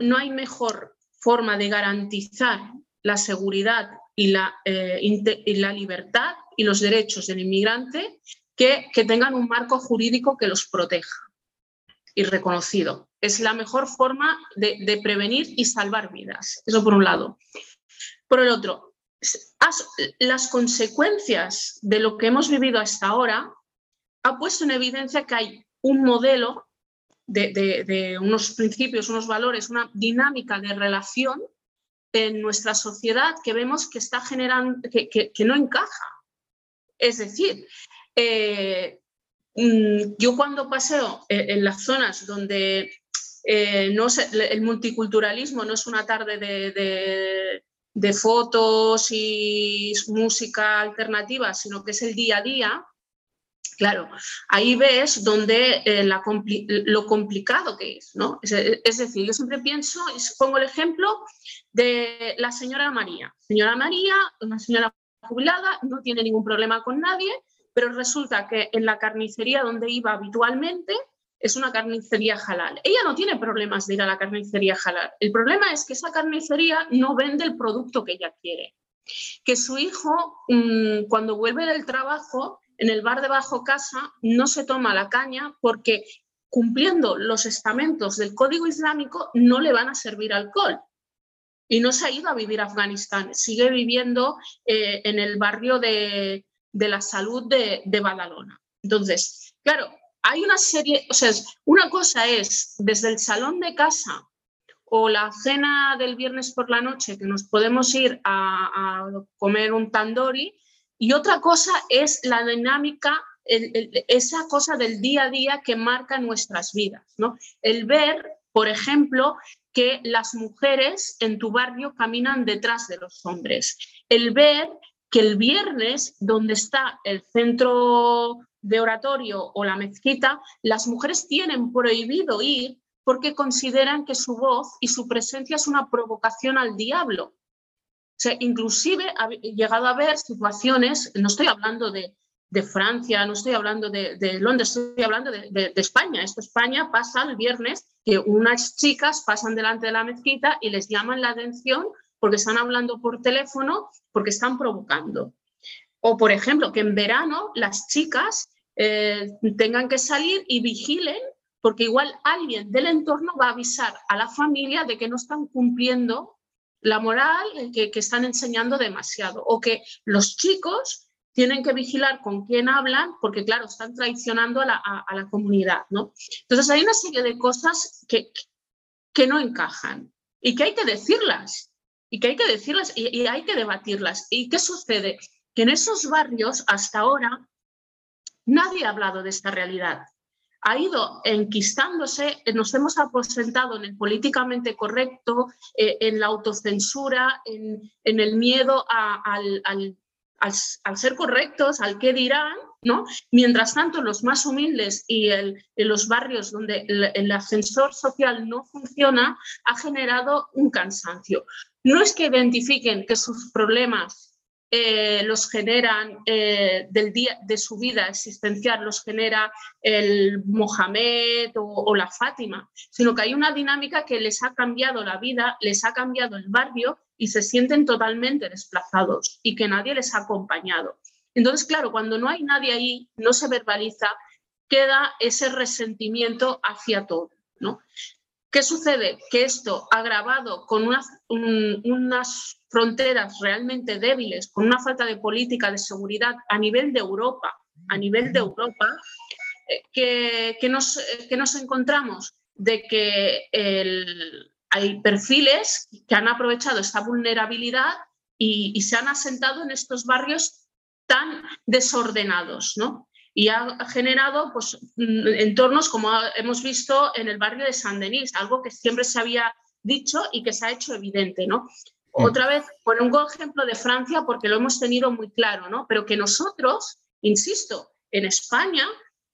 no hay mejor forma de garantizar la seguridad y la, eh, y la, libertad y los derechos del inmigrante que, que tengan un marco jurídico que los proteja y reconocido. Es la mejor forma de, de, prevenir y salvar vidas. Eso por un lado. Por el otro, las consecuencias de lo que hemos vivido hasta ahora ha puesto en evidencia que hay un modelo de, unos principios, unos valores, una dinámica de relación en nuestra sociedad que vemos que está generando, que, no encaja. Es decir, eh, mm, yo cuando paseo eh, en las zonas donde eh, el multiculturalismo no es una tarde de, de, fotos y música alternativa, sino que es el día a día, Claro, ahí ves donde eh, lo complicado que es, ¿no? Es, decir, yo siempre pienso, pongo el ejemplo de la señora María. Señora María, una señora jubilada, no tiene ningún problema con nadie, pero resulta que en la carnicería donde iba habitualmente es una carnicería halal. Ella no tiene problemas de ir a la carnicería halal. El problema es que esa carnicería no vende el producto que ella quiere. Que su hijo, mm, cuando vuelve del trabajo, en el bar de bajo casa no se toma la caña porque cumpliendo los estamentos del Código Islámico no le van a servir alcohol. Y no se ha ido a vivir a Afganistán, sigue viviendo eh, en el barrio de, la salud de, de, Badalona. Entonces, claro, hay una serie, o sea, una cosa es desde el salón de casa o la cena del viernes por la noche que nos podemos ir a, a comer un tandoori y otra cosa es la dinámica, esa cosa del día a día que marca nuestras vidas. ¿no? El ver, por ejemplo, que las mujeres en tu barrio caminan detrás de los hombres. El ver que el viernes, donde está el centro de oratorio o la mezquita, las mujeres tienen prohibido ir porque consideran que su voz y su presencia es una provocación al diablo. O sea, inclusive ha llegado a haber situaciones, no estoy hablando de, Francia, no estoy hablando de, Londres, estoy hablando de, de, España. Esto España pasa el viernes que unas chicas pasan delante de la mezquita y les llaman la atención porque están hablando por teléfono, porque están provocando. O, por ejemplo, que en verano las chicas eh, tengan que salir y vigilen, porque igual alguien del entorno va a avisar a la familia de que no están cumpliendo la moral, que, que están enseñando demasiado, o que los chicos tienen que vigilar con quién hablan, porque claro, están traicionando a la, a la comunidad, ¿no? Entonces hay una serie de cosas que, que no encajan y que hay que decirlas y que hay que decirlas y, hay que debatirlas. ¿Y qué sucede? Que en esos barrios hasta ahora nadie ha hablado de esta realidad. Ha ido enquistándose, nos hemos aposentado en el políticamente correcto, eh, en la autocensura, en, el miedo al, ser correctos, al qué dirán, ¿no? Mientras tanto, los más humildes y en los barrios donde el, ascensor social no funciona, ha generado un cansancio. No es que identifiquen que sus problemas eh, los generan eh, del día de su vida existencial, los genera el Mohamed o, la Fátima, sino que hay una dinámica que les ha cambiado la vida, les ha cambiado el barrio y se sienten totalmente desplazados y que nadie les ha acompañado. Entonces, claro, cuando no hay nadie ahí, no se verbaliza, queda ese resentimiento hacia todo. ¿no? ¿Qué sucede? Que esto agravado con unas, fronteras realmente débiles, con una falta de política de seguridad a nivel de Europa, a nivel de Europa, eh, que, nos, que nos encontramos de que hay perfiles que han aprovechado esta vulnerabilidad y, se han asentado en estos barrios tan desordenados, ¿no? Y ha generado pues, mm, entornos como hemos visto en el barrio de San Denis, algo que siempre se había dicho y que se ha hecho evidente, ¿no? Mm. Otra vez, por un ejemplo de Francia porque lo hemos tenido muy claro, ¿no? Pero que nosotros, insisto, en España,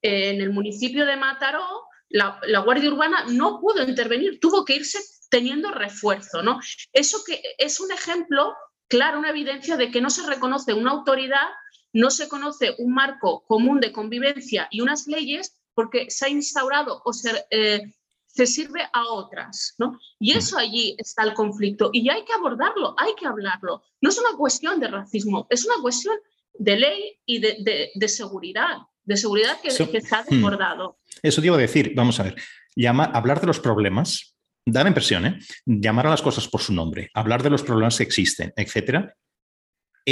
en el municipio de Mataró, la, la Guardia Urbana no pudo intervenir, tuvo que irse teniendo refuerzo. ¿no? Eso que es un ejemplo claro, una evidencia de que no se reconoce una autoridad, no se conoce un marco común de convivencia y unas leyes porque se ha instaurado o se, eh, se sirve a otras. ¿no? Y eso allí está el conflicto y hay que abordarlo, hay que hablarlo. No es una cuestión de racismo, es una cuestión de ley y de, de, seguridad, de seguridad que, se ha [LAUGHS] hmm. desbordado. Eso te iba a decir, vamos a ver, llama, hablar de los problemas da la impresión, ¿eh? llamar a las cosas por su nombre, hablar de los problemas que existen, etcétera,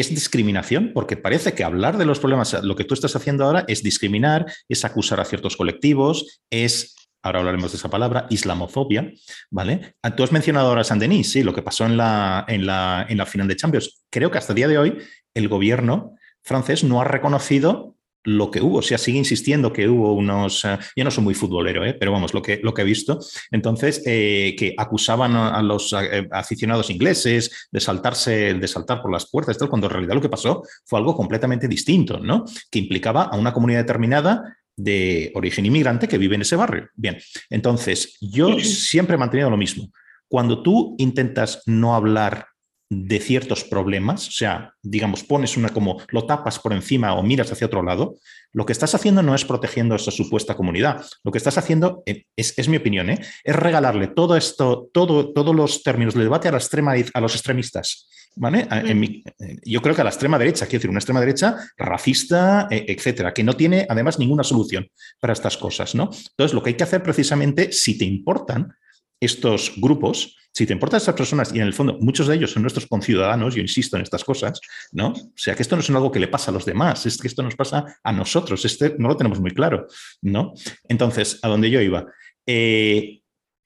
es discriminación, porque parece que hablar de los problemas, lo que tú estás haciendo ahora es discriminar, es acusar a ciertos colectivos, es, ahora hablaremos de esa palabra, islamofobia, ¿vale? Ah, tú has mencionado ahora San Denis, sí, lo que pasó en la, en la, en la final de Champions. Creo que hasta el día de hoy el gobierno francés no ha reconocido lo que hubo. O sea, sigue insistiendo que hubo unos. Eh, yo no soy muy futbolero, ¿eh? pero vamos, lo que, lo que he visto. Entonces, eh, que acusaban a, los aficionados ingleses de saltarse, de saltar por las puertas, cuando en realidad lo que pasó fue algo completamente distinto, ¿no? Que implicaba a una comunidad determinada de origen inmigrante que vive en ese barrio. Bien, entonces, yo siempre he mantenido lo mismo. Cuando tú intentas no hablar de ciertos problemas, o sea, digamos, pones una como lo tapas por encima o miras hacia otro lado, lo que estás haciendo no es protegiendo a esa supuesta comunidad. Lo que estás haciendo, eh, es, mi opinión, ¿eh? es regalarle todo esto, todo, todos los términos del debate a, la extrema, a los extremistas. ¿Vale? En eh, yo creo que a la extrema derecha, quiero decir, una extrema derecha racista, etcétera, que no tiene además ninguna solución para estas cosas, ¿no? Entonces, lo que hay que hacer precisamente, si te importan, estos grupos, si te importan estas personas, y en el fondo muchos de ellos son nuestros conciudadanos, yo insisto en estas cosas, ¿no? O sea, que esto no es algo que le pasa a los demás, es que esto nos pasa a nosotros, este no lo tenemos muy claro, ¿no? Entonces, a donde yo iba. Eh,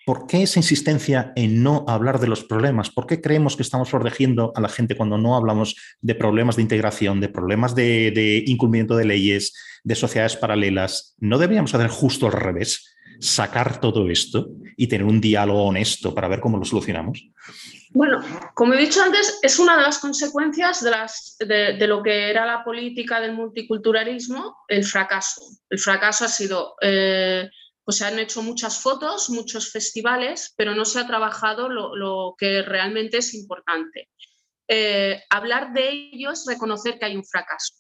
¿Por qué esa insistencia en no hablar de los problemas? ¿Por qué creemos que estamos protegiendo a la gente cuando no hablamos de problemas de integración, de problemas de, de incumplimiento de leyes, de sociedades paralelas? ¿No deberíamos hacer justo al revés? sacar todo esto y tener un diálogo honesto para ver cómo lo solucionamos? Bueno, como he dicho antes, es una de las consecuencias de, lo que era la política del multiculturalismo, el fracaso. El fracaso ha sido, eh, pues se han hecho muchas fotos, muchos festivales, pero no se ha trabajado lo, que realmente es importante. Eh, hablar de ello es reconocer que hay un fracaso.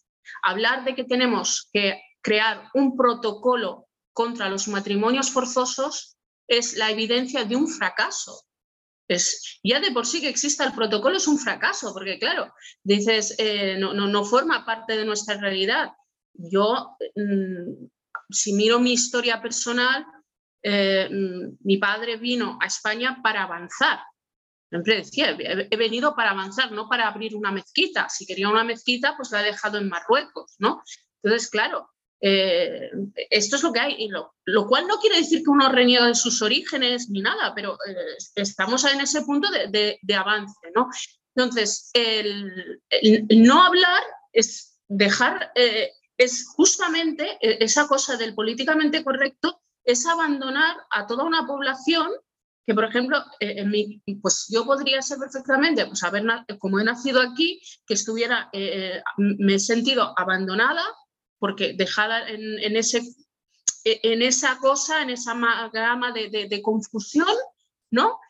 Hablar de que tenemos que crear un protocolo contra los matrimonios forzosos es la evidencia de un fracaso es, ya de por sí que exista el protocolo es un fracaso, porque claro, dices, eh, no, no, forma parte de nuestra realidad. Yo, mm, si miro mi historia personal, eh, mm, mi padre vino a España para avanzar. Siempre decía, he, venido para avanzar, no para abrir una mezquita. Si quería una mezquita, pues la he dejado en Marruecos, ¿no? Entonces, claro, eh, esto es lo que hay, y lo, cual no quiere decir que uno reniega de sus orígenes ni nada, pero eh, estamos en ese punto de, avance. ¿no? Entonces, el, no hablar es dejar, eh, es justamente esa cosa del políticamente correcto, es abandonar a toda una población que, por ejemplo, pues yo podría ser perfectamente, pues haber, como he nacido aquí, que estuviera, me he sentido abandonada porque dejada en, ese, en esa cosa, en esa gama de, confusión, ¿no?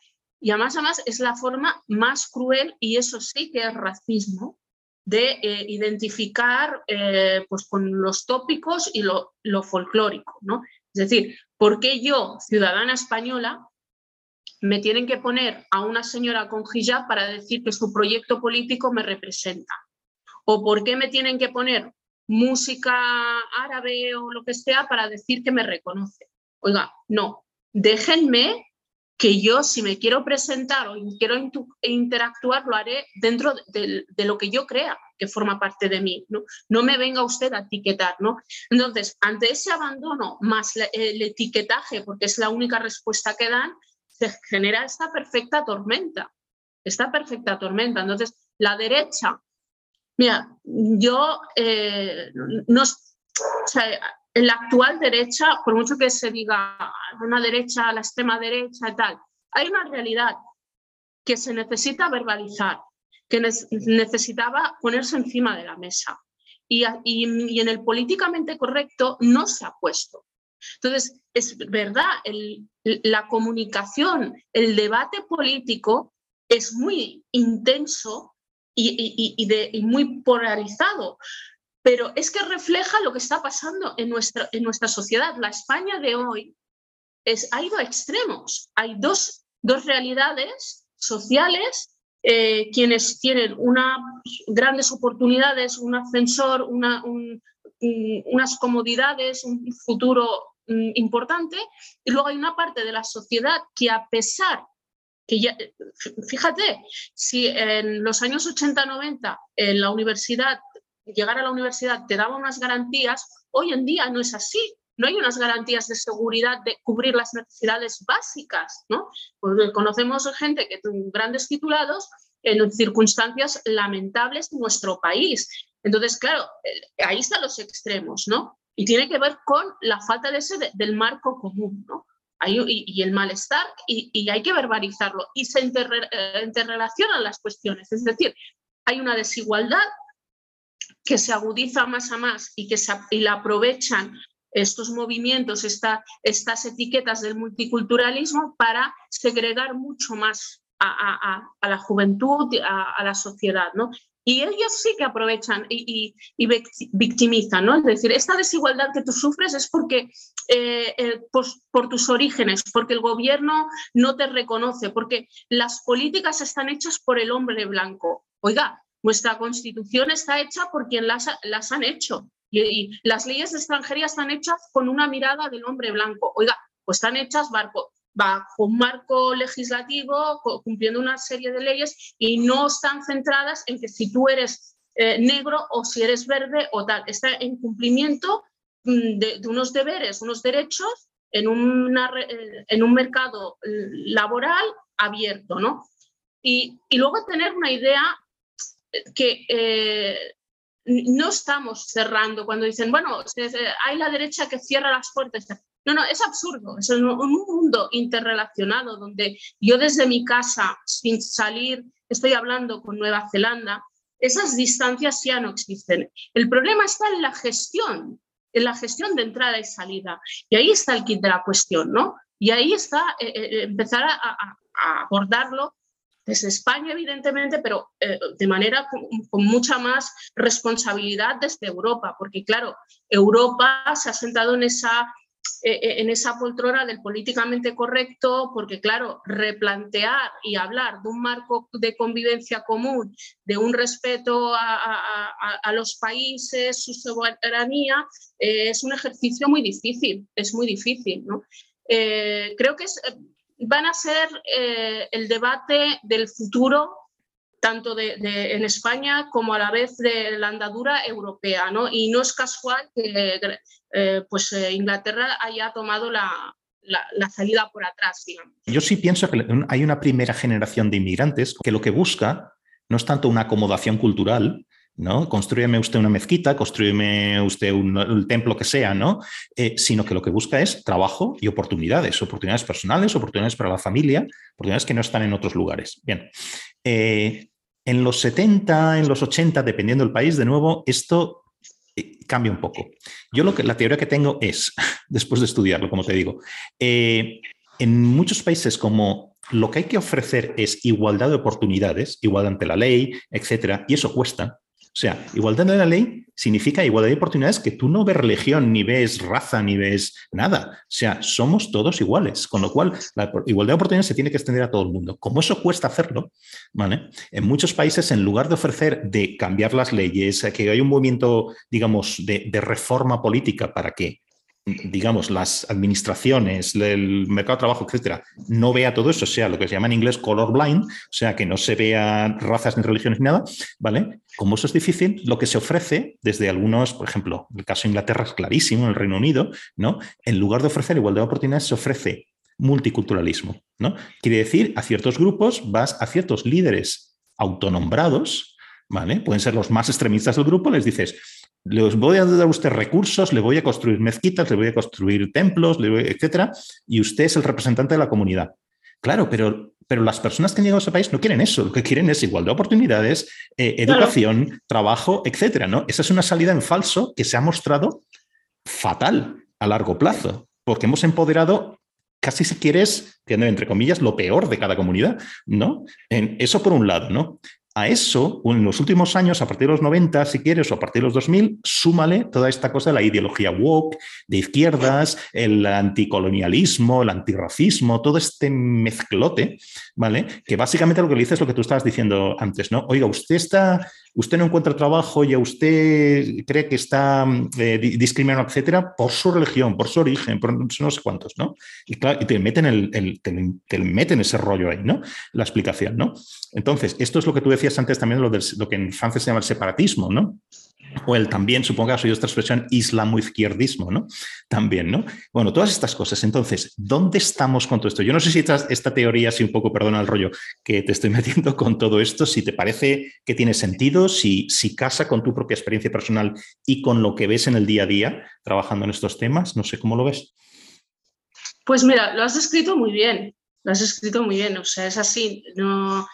Y además, además es la forma más cruel, y eso sí que es racismo, de eh, identificar eh, pues con los tópicos y lo, lo, folclórico, ¿no? Es decir, ¿por qué yo, ciudadana española, me tienen que poner a una señora con hijab para decir que su proyecto político me representa? ¿O por qué me tienen que poner música árabe o lo que sea para decir que me reconoce. Oiga, no, déjenme que yo si me quiero presentar o quiero interactuar, lo haré dentro de, lo que yo crea que forma parte de mí. ¿no? no me venga usted a etiquetar. ¿no? Entonces, ante ese abandono más el etiquetaje, porque es la única respuesta que dan, se genera esta perfecta tormenta. Esta perfecta tormenta. Entonces, la derecha Mira, yo eh, no, en la actual derecha, por mucho que se diga una derecha, la extrema derecha y tal, hay una realidad que se necesita verbalizar, que necesitaba ponerse encima de la mesa. Y, y, en el políticamente correcto no se ha puesto. Entonces, es verdad, la comunicación, el debate político es muy intenso y, muy polarizado. Pero es que refleja lo que está pasando en nuestra, en nuestra sociedad. La España de hoy es, ha ido a extremos. Hay dos, dos realidades sociales eh, quienes tienen una, grandes oportunidades, un ascensor, una, unas comodidades, un futuro mm, importante, y luego hay una parte de la sociedad que a pesar que ya, fíjate, si en los años 80-90 en la universidad, llegar a la universidad te daba unas garantías, hoy en día no es así. No hay unas garantías de seguridad de cubrir las necesidades básicas, ¿no? Porque conocemos gente que grandes titulados en circunstancias lamentables en nuestro país. Entonces, claro, eh, ahí están los extremos, ¿no? Y tiene que ver con la falta de ese del marco común, ¿no? Y, el malestar y, hay que verbalizarlo y se eh, interrelacionan las cuestiones. Es decir, hay una desigualdad que se agudiza más a más y que se, y la aprovechan estos movimientos, estas etiquetas del multiculturalismo para segregar mucho más a, la juventud, a, a, la sociedad. ¿no? Y ellos sí que aprovechan y, victimizan, ¿no? Es decir, esta desigualdad que tú sufres es porque eh, eh, por, tus orígenes, porque el gobierno no te reconoce, porque las políticas están hechas por el hombre blanco. Oiga, nuestra constitución está hecha por quien las, las han hecho. Y, las leyes extranjeras están hechas con una mirada del hombre blanco. Oiga, pues están hechas barco, bajo un marco legislativo, cumpliendo una serie de leyes y no están centradas en que si tú eres eh, negro o si eres verde o tal. Está en cumplimiento mm, de, unos deberes, unos derechos en, eh, un mercado eh, laboral abierto, ¿no? Y, y luego tener una idea que no estamos cerrando cuando dicen, bueno, hay la derecha que cierra las puertas. No, no, es absurdo. Es un mundo interrelacionado donde yo desde mi casa, sin salir, estoy hablando con Nueva Zelanda, esas distancias ya no existen. El problema está en la gestión, en la gestión de entrada y salida. Y ahí está el kit de la cuestión, ¿no? Y ahí está eh, eh, empezar a, abordarlo desde España, evidentemente, pero eh, de manera con, mucha más responsabilidad desde Europa, porque claro, Europa se ha sentado en esa eh, eh, en esa poltrona del políticamente correcto, porque claro, replantear y hablar de un marco de convivencia común, de un respeto a, los países, su soberanía, eh, es un ejercicio muy difícil, es muy difícil. ¿no? creo que van a ser el debate del futuro tanto de, en España como a la vez de la andadura europea. ¿no? Y no es casual que eh, pues, eh, Inglaterra haya tomado la, la, salida por atrás. Digamos. Yo sí pienso que hay una primera generación de inmigrantes que lo que busca no es tanto una acomodación cultural, ¿no? Construyeme usted una mezquita, construyeme usted un, templo que sea, ¿no? Eh, sino que lo que busca es trabajo y oportunidades, oportunidades personales, oportunidades para la familia, oportunidades que no están en otros lugares. Bien, en los 70, en los 80, dependiendo del país, de nuevo, esto eh, cambia un poco. Yo lo que, la teoría que tengo es, [LAUGHS] después de estudiarlo, como te digo, eh, en muchos países como lo que hay que ofrecer es igualdad de oportunidades, igualdad ante la ley, etcétera, y eso cuesta, o sea, igualdad de la ley significa igualdad de oportunidades que tú no ves religión, ni ves raza, ni ves nada. O sea, somos todos iguales, con lo cual la igualdad de oportunidades se tiene que extender a todo el mundo. Como eso cuesta hacerlo, ¿vale? En muchos países, en lugar de ofrecer de cambiar las leyes, que hay un movimiento, digamos, de, de reforma política para que digamos, las administraciones, el mercado de trabajo, etcétera, no vea todo eso, sea lo que se llama en inglés colorblind, o sea, que no se vean razas ni religiones ni nada, ¿vale? Como eso es difícil, lo que se ofrece desde algunos, por ejemplo, el caso de Inglaterra es clarísimo, en el Reino Unido, ¿no? En lugar de ofrecer igualdad de oportunidades, se ofrece multiculturalismo, ¿no? Quiere decir, a ciertos grupos vas a ciertos líderes autonombrados, ¿vale? Pueden ser los más extremistas del grupo, les dices, les voy a dar a usted recursos, le voy a construir mezquitas, le voy a construir templos, etcétera, y usted es el representante de la comunidad. Claro, pero, pero las personas que han llegado a ese país no quieren eso, lo que quieren es igualdad de oportunidades, eh, educación, trabajo, etcétera, ¿no? Esa es una salida en falso que se ha mostrado fatal a largo plazo, porque hemos empoderado casi si quieres, entre comillas, lo peor de cada comunidad, ¿no? En eso por un lado, ¿no? A eso, en los últimos años, a partir de los 90, si quieres, o a partir de los 2000, súmale toda esta cosa de la ideología woke, de izquierdas, el anticolonialismo, el antirracismo, todo este mezclote, ¿vale? Que básicamente lo que le dice es lo que tú estabas diciendo antes, ¿no? Oiga, usted está usted no encuentra trabajo y a usted cree que está eh, discriminado, etcétera, por su religión, por su origen, por no sé cuántos, ¿no? Y, te meten, el, te, meten ese rollo ahí, ¿no? La explicación, ¿no? Entonces, esto es lo que tú decías antes también, lo, del, lo que en Francia se llama el separatismo, ¿no? O el también, supongo que has esta expresión, islamo-izquierdismo, ¿no? También, ¿no? Bueno, todas estas cosas. Entonces, ¿dónde estamos con todo esto? Yo no sé si esta, esta teoría, si un poco, perdona el rollo que te estoy [LAUGHS] metiendo con todo esto, si te parece que tiene sentido, si, si casa con tu propia experiencia personal y con lo que ves en el día a día trabajando en estos temas, no sé cómo lo ves. Pues mira, lo has escrito muy bien, lo has escrito muy bien, o sea, es así, no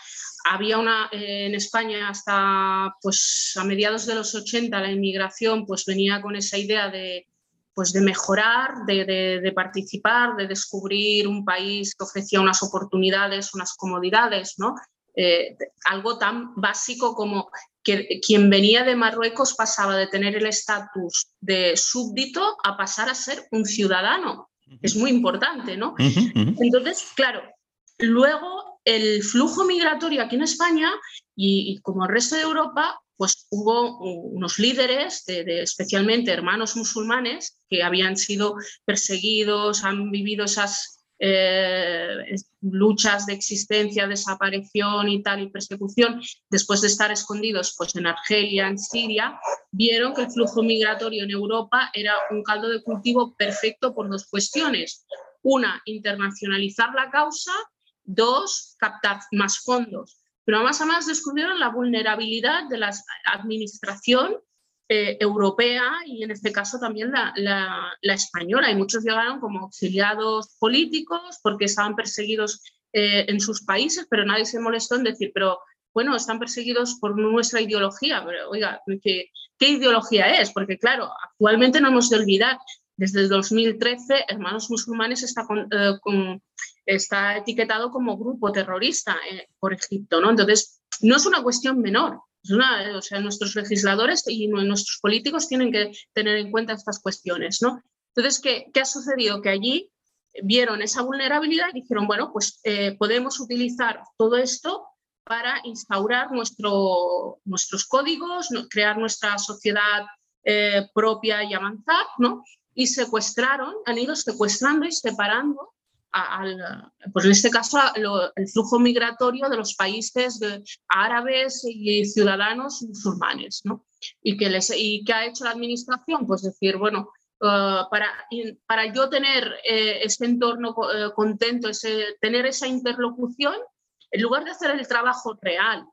había una eh, en España hasta pues a mediados de los 80 la inmigración pues venía con esa idea de pues de mejorar, de, participar, de descubrir un país que ofrecía unas oportunidades, unas comodidades, ¿no? Eh, algo tan básico como que quien venía de Marruecos pasaba de tener el estatus de súbdito a pasar a ser un ciudadano. Es muy importante, ¿no? Entonces, claro, luego el flujo migratorio aquí en España y, como el resto de Europa, pues hubo unos líderes, de, especialmente hermanos musulmanes, que habían sido perseguidos, han vivido esas eh, luchas de existencia, desaparición y tal, y persecución, después de estar escondidos pues, en Argelia, en Siria, vieron que el flujo migratorio en Europa era un caldo de cultivo perfecto por dos cuestiones. Una, internacionalizar la causa Dos, captar más fondos. Pero más a más descubrieron la vulnerabilidad de la administración eh, europea y en este caso también la, la, española. Y muchos llegaron como exiliados políticos porque estaban perseguidos eh, en sus países, pero nadie se molestó en decir, pero bueno, están perseguidos por nuestra ideología, pero oiga, ¿qué, ideología es? Porque claro, actualmente no hemos de olvidar, desde el 2013, Hermanos Musulmanes está, con, está etiquetado como grupo terrorista por Egipto, ¿no? Entonces, no es una cuestión menor, o sea, nuestros legisladores y nuestros políticos tienen que tener en cuenta estas cuestiones, ¿no? Entonces, ¿qué, qué ha sucedido? Que allí vieron esa vulnerabilidad y dijeron, bueno, pues eh, podemos utilizar todo esto para instaurar nuestro, nuestros códigos, crear nuestra sociedad eh, propia y avanzar, ¿no? Y secuestraron, han ido secuestrando y separando al, pues en este caso, el flujo migratorio de los países árabes y ciudadanos musulmanes. ¿no? ¿Y, que les, ¿Y qué ha hecho la administración? Pues decir, bueno, uh, para, para yo tener eh, ese entorno eh, contento, ese, tener esa interlocución, en lugar de hacer el trabajo real,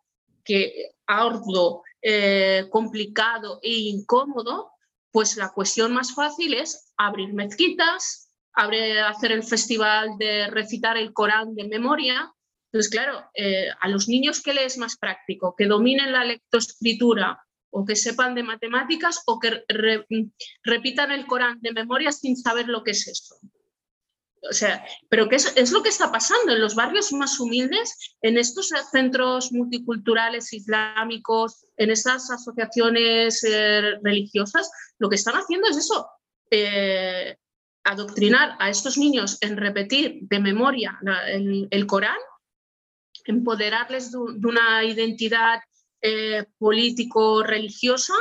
que arduo, eh, complicado e incómodo, pues la cuestión más fácil es abrir mezquitas, hacer el festival de recitar el Corán de memoria. Entonces, claro, eh, a los niños que les es más práctico, que dominen la lectoescritura o que sepan de matemáticas o que repitan el Corán de memoria sin saber lo que es eso. O sea, pero ¿qué es, lo que está pasando en los barrios más humildes, en estos centros multiculturales islámicos, en esas asociaciones eh, religiosas? Lo que están haciendo es eso, eh, adoctrinar a estos niños en repetir de memoria el, Corán, empoderarles de, una identidad eh, político-religiosa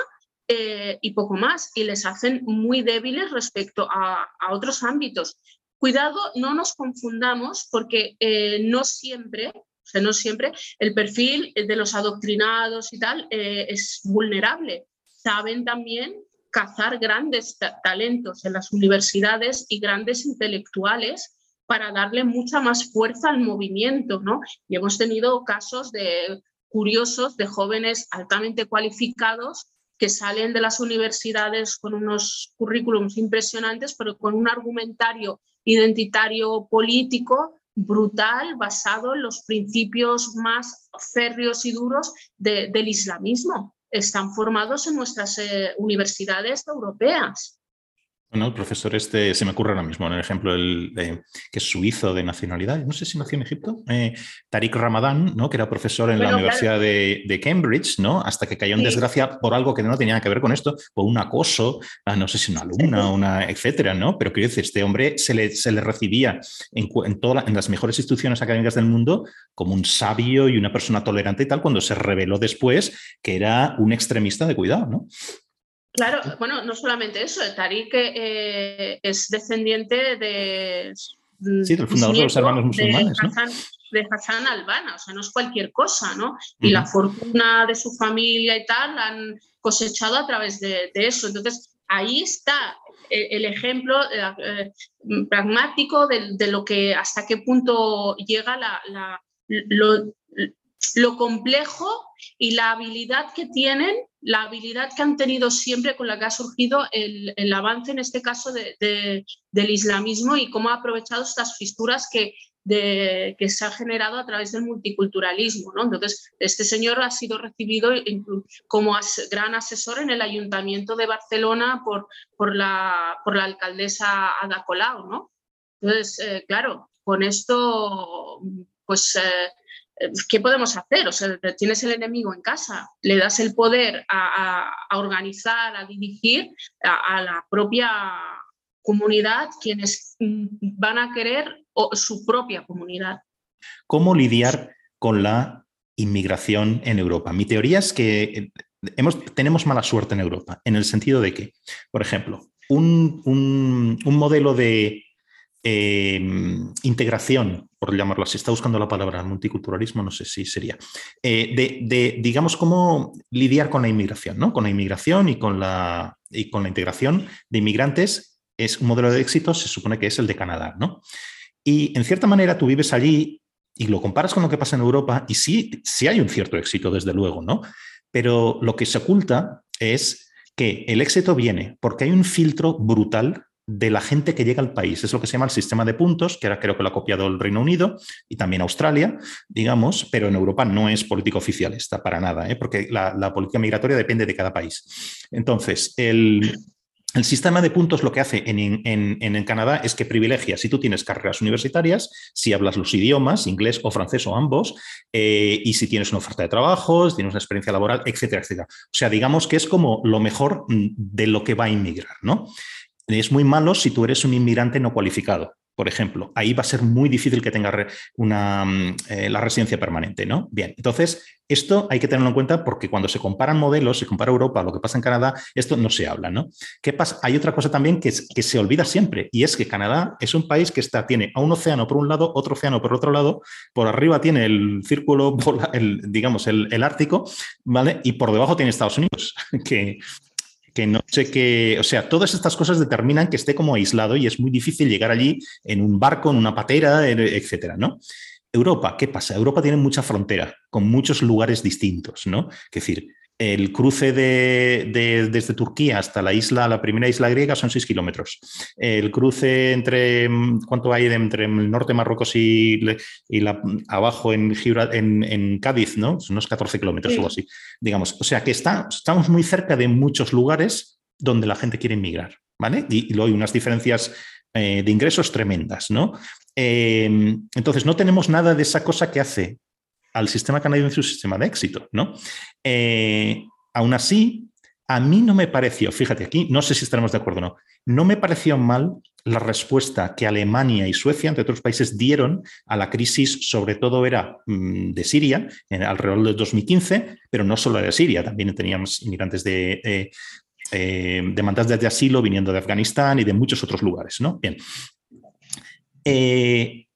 eh, y poco más, y les hacen muy débiles respecto a, otros ámbitos. Cuidado, no nos confundamos porque eh, no siempre, o sea, no siempre el perfil de los adoctrinados y tal es vulnerable. Saben también cazar grandes talentos en las universidades y grandes intelectuales para darle mucha más fuerza al movimiento, ¿no? Y hemos tenido casos de curiosos de jóvenes altamente cualificados que salen de las universidades con unos currículums impresionantes, pero con un argumentario identitario político brutal, basado en los principios más férreos y duros del islamismo están formados en nuestras eh, universidades europeas. Bueno, el profesor este se me ocurre ahora mismo, en el ejemplo el, que es suizo de nacionalidad, no sé si nació en Egipto, eh, Tariq Ramadán, ¿no? que era profesor en la Universidad de, Cambridge, ¿no? hasta que cayó en desgracia por algo que no tenía que ver con esto, por un acoso, no sé si una alumna, una, etcétera, ¿no? Pero quiero decir, este hombre se le, se le recibía en, en, en las mejores instituciones académicas del mundo como un sabio y una persona tolerante y tal, cuando se reveló después que era un extremista de cuidado, ¿no? Claro, bueno, no solamente eso, Tariq eh, es descendiente de... Sí, del fundador de los hermanos musulmanes, de Hassan, de Hassan Albana, o sea, no es cualquier cosa, ¿no? Y la fortuna de su familia y tal la han cosechado a través de, eso. Entonces, ahí está el, ejemplo eh, eh, pragmático de, lo que hasta qué punto llega la, lo, lo complejo y la habilidad que tienen, la habilidad que han tenido siempre con la que ha surgido el, avance, en este caso, del islamismo y cómo ha aprovechado estas fisturas que, que se ha generado a través del multiculturalismo. ¿no? Entonces, este señor ha sido recibido como gran asesor en el Ayuntamiento de Barcelona por, por, la, por la alcaldesa Ada Colau. ¿no? Entonces, eh, claro, con esto, pues... Eh, ¿qué podemos hacer? O sea, tienes el enemigo en casa, le das el poder a, organizar, a dirigir a, la propia comunidad, quienes van a querer su propia comunidad. ¿Cómo lidiar con la inmigración en Europa? Mi teoría es que eh, tenemos mala suerte en Europa, en el sentido de que, por ejemplo, un, un modelo de Em, integración, por llamarlo así, está buscando la palabra multiculturalismo, no sé si sería, eh, de, digamos, cómo lidiar con la inmigración, ¿no? Con la inmigración y con la, y con la integración de inmigrantes es un modelo de éxito, se supone que es el de Canadá, ¿no? Y en cierta manera tú vives allí y lo comparas con lo que pasa en Europa y sí, sí hay un cierto éxito, desde luego, ¿no? Pero lo que se oculta es que el éxito viene porque hay un filtro brutal de la gente que llega al país. Es lo que se llama el sistema de puntos, que ahora creo que lo ha copiado el Reino Unido y también Australia, digamos, pero en Europa no es política oficial, está para nada, ¿eh? porque la, política migratoria depende de cada país. Entonces, el, sistema de puntos lo que hace en, Canadá es que privilegia si tú tienes carreras universitarias, si hablas los idiomas, inglés o francés o ambos, eh, y si tienes una oferta de trabajo, si tienes una experiencia laboral, etcétera, etcétera. O sea, digamos que es como lo mejor mm, de lo que va a inmigrar, ¿no? Es muy malo si tú eres un inmigrante no cualificado. Por ejemplo, ahí va a ser muy difícil que tenga una, mm, eh, la residencia permanente, ¿no? Bien, entonces esto hay que tenerlo en cuenta porque cuando se comparan modelos, se compara Europa, lo que pasa en Canadá, esto no se habla, ¿no? ¿Qué pasa? Hay otra cosa también que, que se olvida siempre y es que Canadá es un país que está, tiene a un océano por un lado, otro océano por otro lado, por arriba tiene el círculo, [LAUGHS] digamos, el, el Ártico, ¿vale? Y por debajo tiene Estados Unidos, [LAUGHS] que que no sé qué, o sea, todas estas cosas determinan que esté como aislado y es muy difícil llegar allí en un barco, en una patera, etcétera, ¿no? Europa, ¿qué pasa? Europa tiene mucha frontera con muchos lugares distintos, ¿no? Es decir, el cruce de, desde Turquía hasta la isla, la primera isla griega, son 6 kilómetros. El cruce entre, ¿cuánto hay entre el norte de Marruecos y, y la, abajo en, en, Cádiz, ¿no? Son unos 14 kilómetros o algo así. Digamos, o sea que está, estamos muy cerca de muchos lugares donde la gente quiere inmigrar, ¿vale? Y, luego hay unas diferencias eh, de ingresos tremendas, ¿no? Eh, entonces, no tenemos nada de esa cosa que hace al sistema canadiense un sistema de éxito, ¿no? Eh, aún así, a mí no me pareció, fíjate aquí, no sé si estaremos de acuerdo o no, no me pareció mal la respuesta que Alemania y Suecia, entre otros países, dieron a la crisis, sobre todo era mm, de Siria, en, alrededor del 2015, pero no solo de Siria, también teníamos inmigrantes de, eh, eh, demandas de asilo viniendo de Afganistán y de muchos otros lugares, ¿no? Bien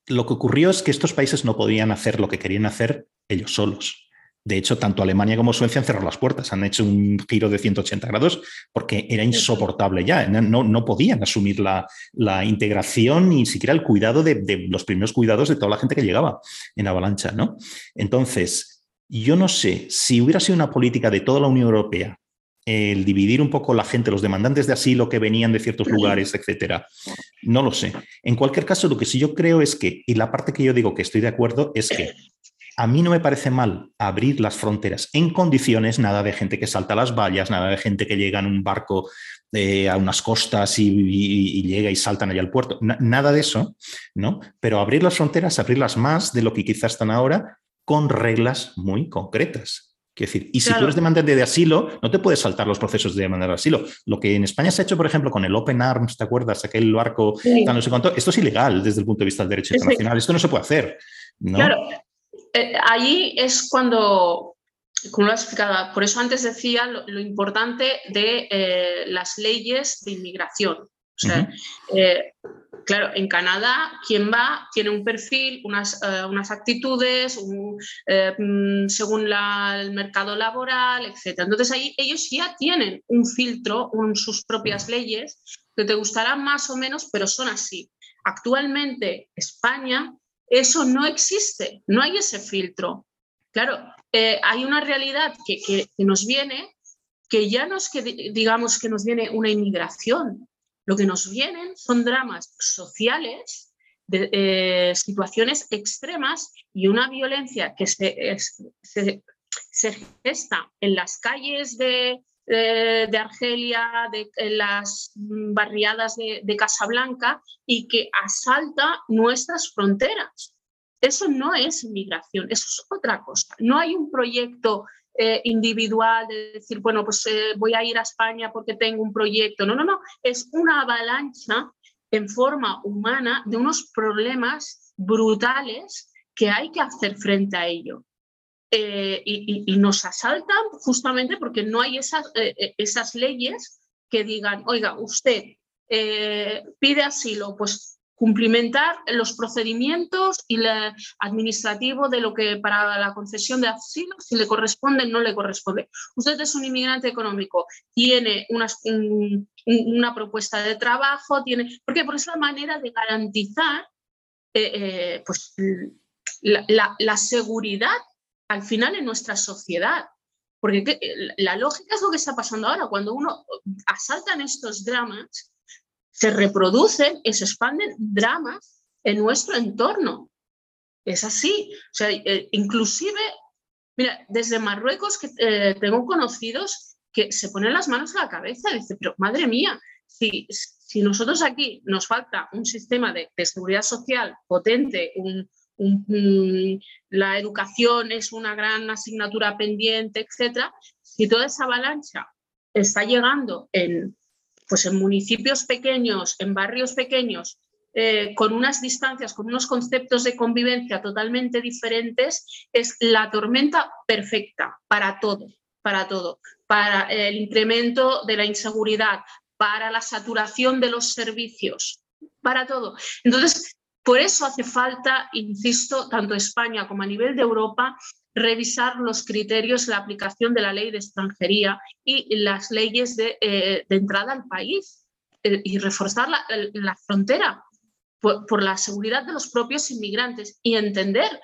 lo que ocurrió es que estos países no podían hacer lo que querían hacer ellos solos. De hecho, tanto Alemania como Suecia han cerrado las puertas, han hecho un giro de 180 grados porque era insoportable ya. No, no podían asumir la, integración ni siquiera el cuidado de, de, los primeros cuidados de toda la gente que llegaba en avalancha. ¿no? Entonces, yo no sé si hubiera sido una política de toda la Unión Europea el dividir un poco la gente, los demandantes de asilo que venían de ciertos lugares, etcétera. No lo sé. En cualquier caso, lo que sí yo creo es que, y la parte que yo digo que estoy de acuerdo, es que a mí no me parece mal abrir las fronteras en condiciones, nada de gente que salta las vallas, nada de gente que llega en un barco eh, a unas costas y, llega y saltan allá al puerto, nada de eso, ¿no? Pero abrir las fronteras, abrirlas más de lo que quizás están ahora, con reglas muy concretas decir, y si tú eres demandante de asilo, no te puedes saltar los procesos de demanda de asilo. Lo que en España se ha hecho, por ejemplo, con el Open Arms, ¿te acuerdas? Aquel barco, no sé cuánto, esto es ilegal desde el punto de vista del derecho internacional. Esto no se puede hacer. Claro, eh, ahí es cuando, como lo has explicado, por eso antes decía lo, importante de eh, las leyes de inmigración. O sea, Claro, en Canadá, quien va tiene un perfil, unas, eh, unas actitudes, eh, mm, según el mercado laboral, etc. Entonces ahí ellos ya tienen un filtro, sus propias leyes, que te gustarán más o menos, pero son así. Actualmente, España, eso no existe, no hay ese filtro. Claro, eh, hay una realidad que, que, nos viene, que ya no es que digamos que nos viene una inmigración, lo que nos vienen son dramas sociales, de, eh, situaciones extremas y una violencia que se, gesta en las calles de, de Argelia, de, en las barriadas de, de Casablanca y que asalta nuestras fronteras. Eso no es inmigración, eso es otra cosa. No hay un proyecto eh, individual de decir, bueno, pues eh, voy a ir a España porque tengo un proyecto. No, no, no, es una avalancha en forma humana de unos problemas brutales que hay que hacer frente a ello. Eh, y, nos asaltan justamente porque no hay esas, esas leyes que digan, oiga, usted pide asilo, pues cumplimentar los procedimientos y el administrativo de lo que para la concesión de asilo, si le corresponde, no le corresponde. Usted es un inmigrante económico, tiene una, una propuesta de trabajo, tiene, porque por esa manera de garantizar eh, eh, pues, la, la seguridad al final en nuestra sociedad. Porque la lógica es lo que está pasando ahora. Cuando uno asaltan estos dramas, se reproducen y se expanden dramas en nuestro entorno. Es así. O sea, eh, inclusive, mira, desde Marruecos que eh, tengo conocidos que se ponen las manos a la cabeza y dicen, pero madre mía, si, si nosotros aquí nos falta un sistema de, seguridad social potente, la educación es una gran asignatura pendiente, etcétera, si toda esa avalancha está llegando en, pues en municipios pequeños, en barrios pequeños, eh, con unas distancias, con unos conceptos de convivencia totalmente diferentes, es la tormenta perfecta para todo, para todo, para el incremento de la inseguridad, para la saturación de los servicios, para todo. Entonces, por eso hace falta, insisto, tanto España como a nivel de Europa, revisar los criterios, la aplicación de la ley de extranjería y las leyes de, eh, entrada al país eh, y reforzar la, frontera por, la seguridad de los propios inmigrantes y entender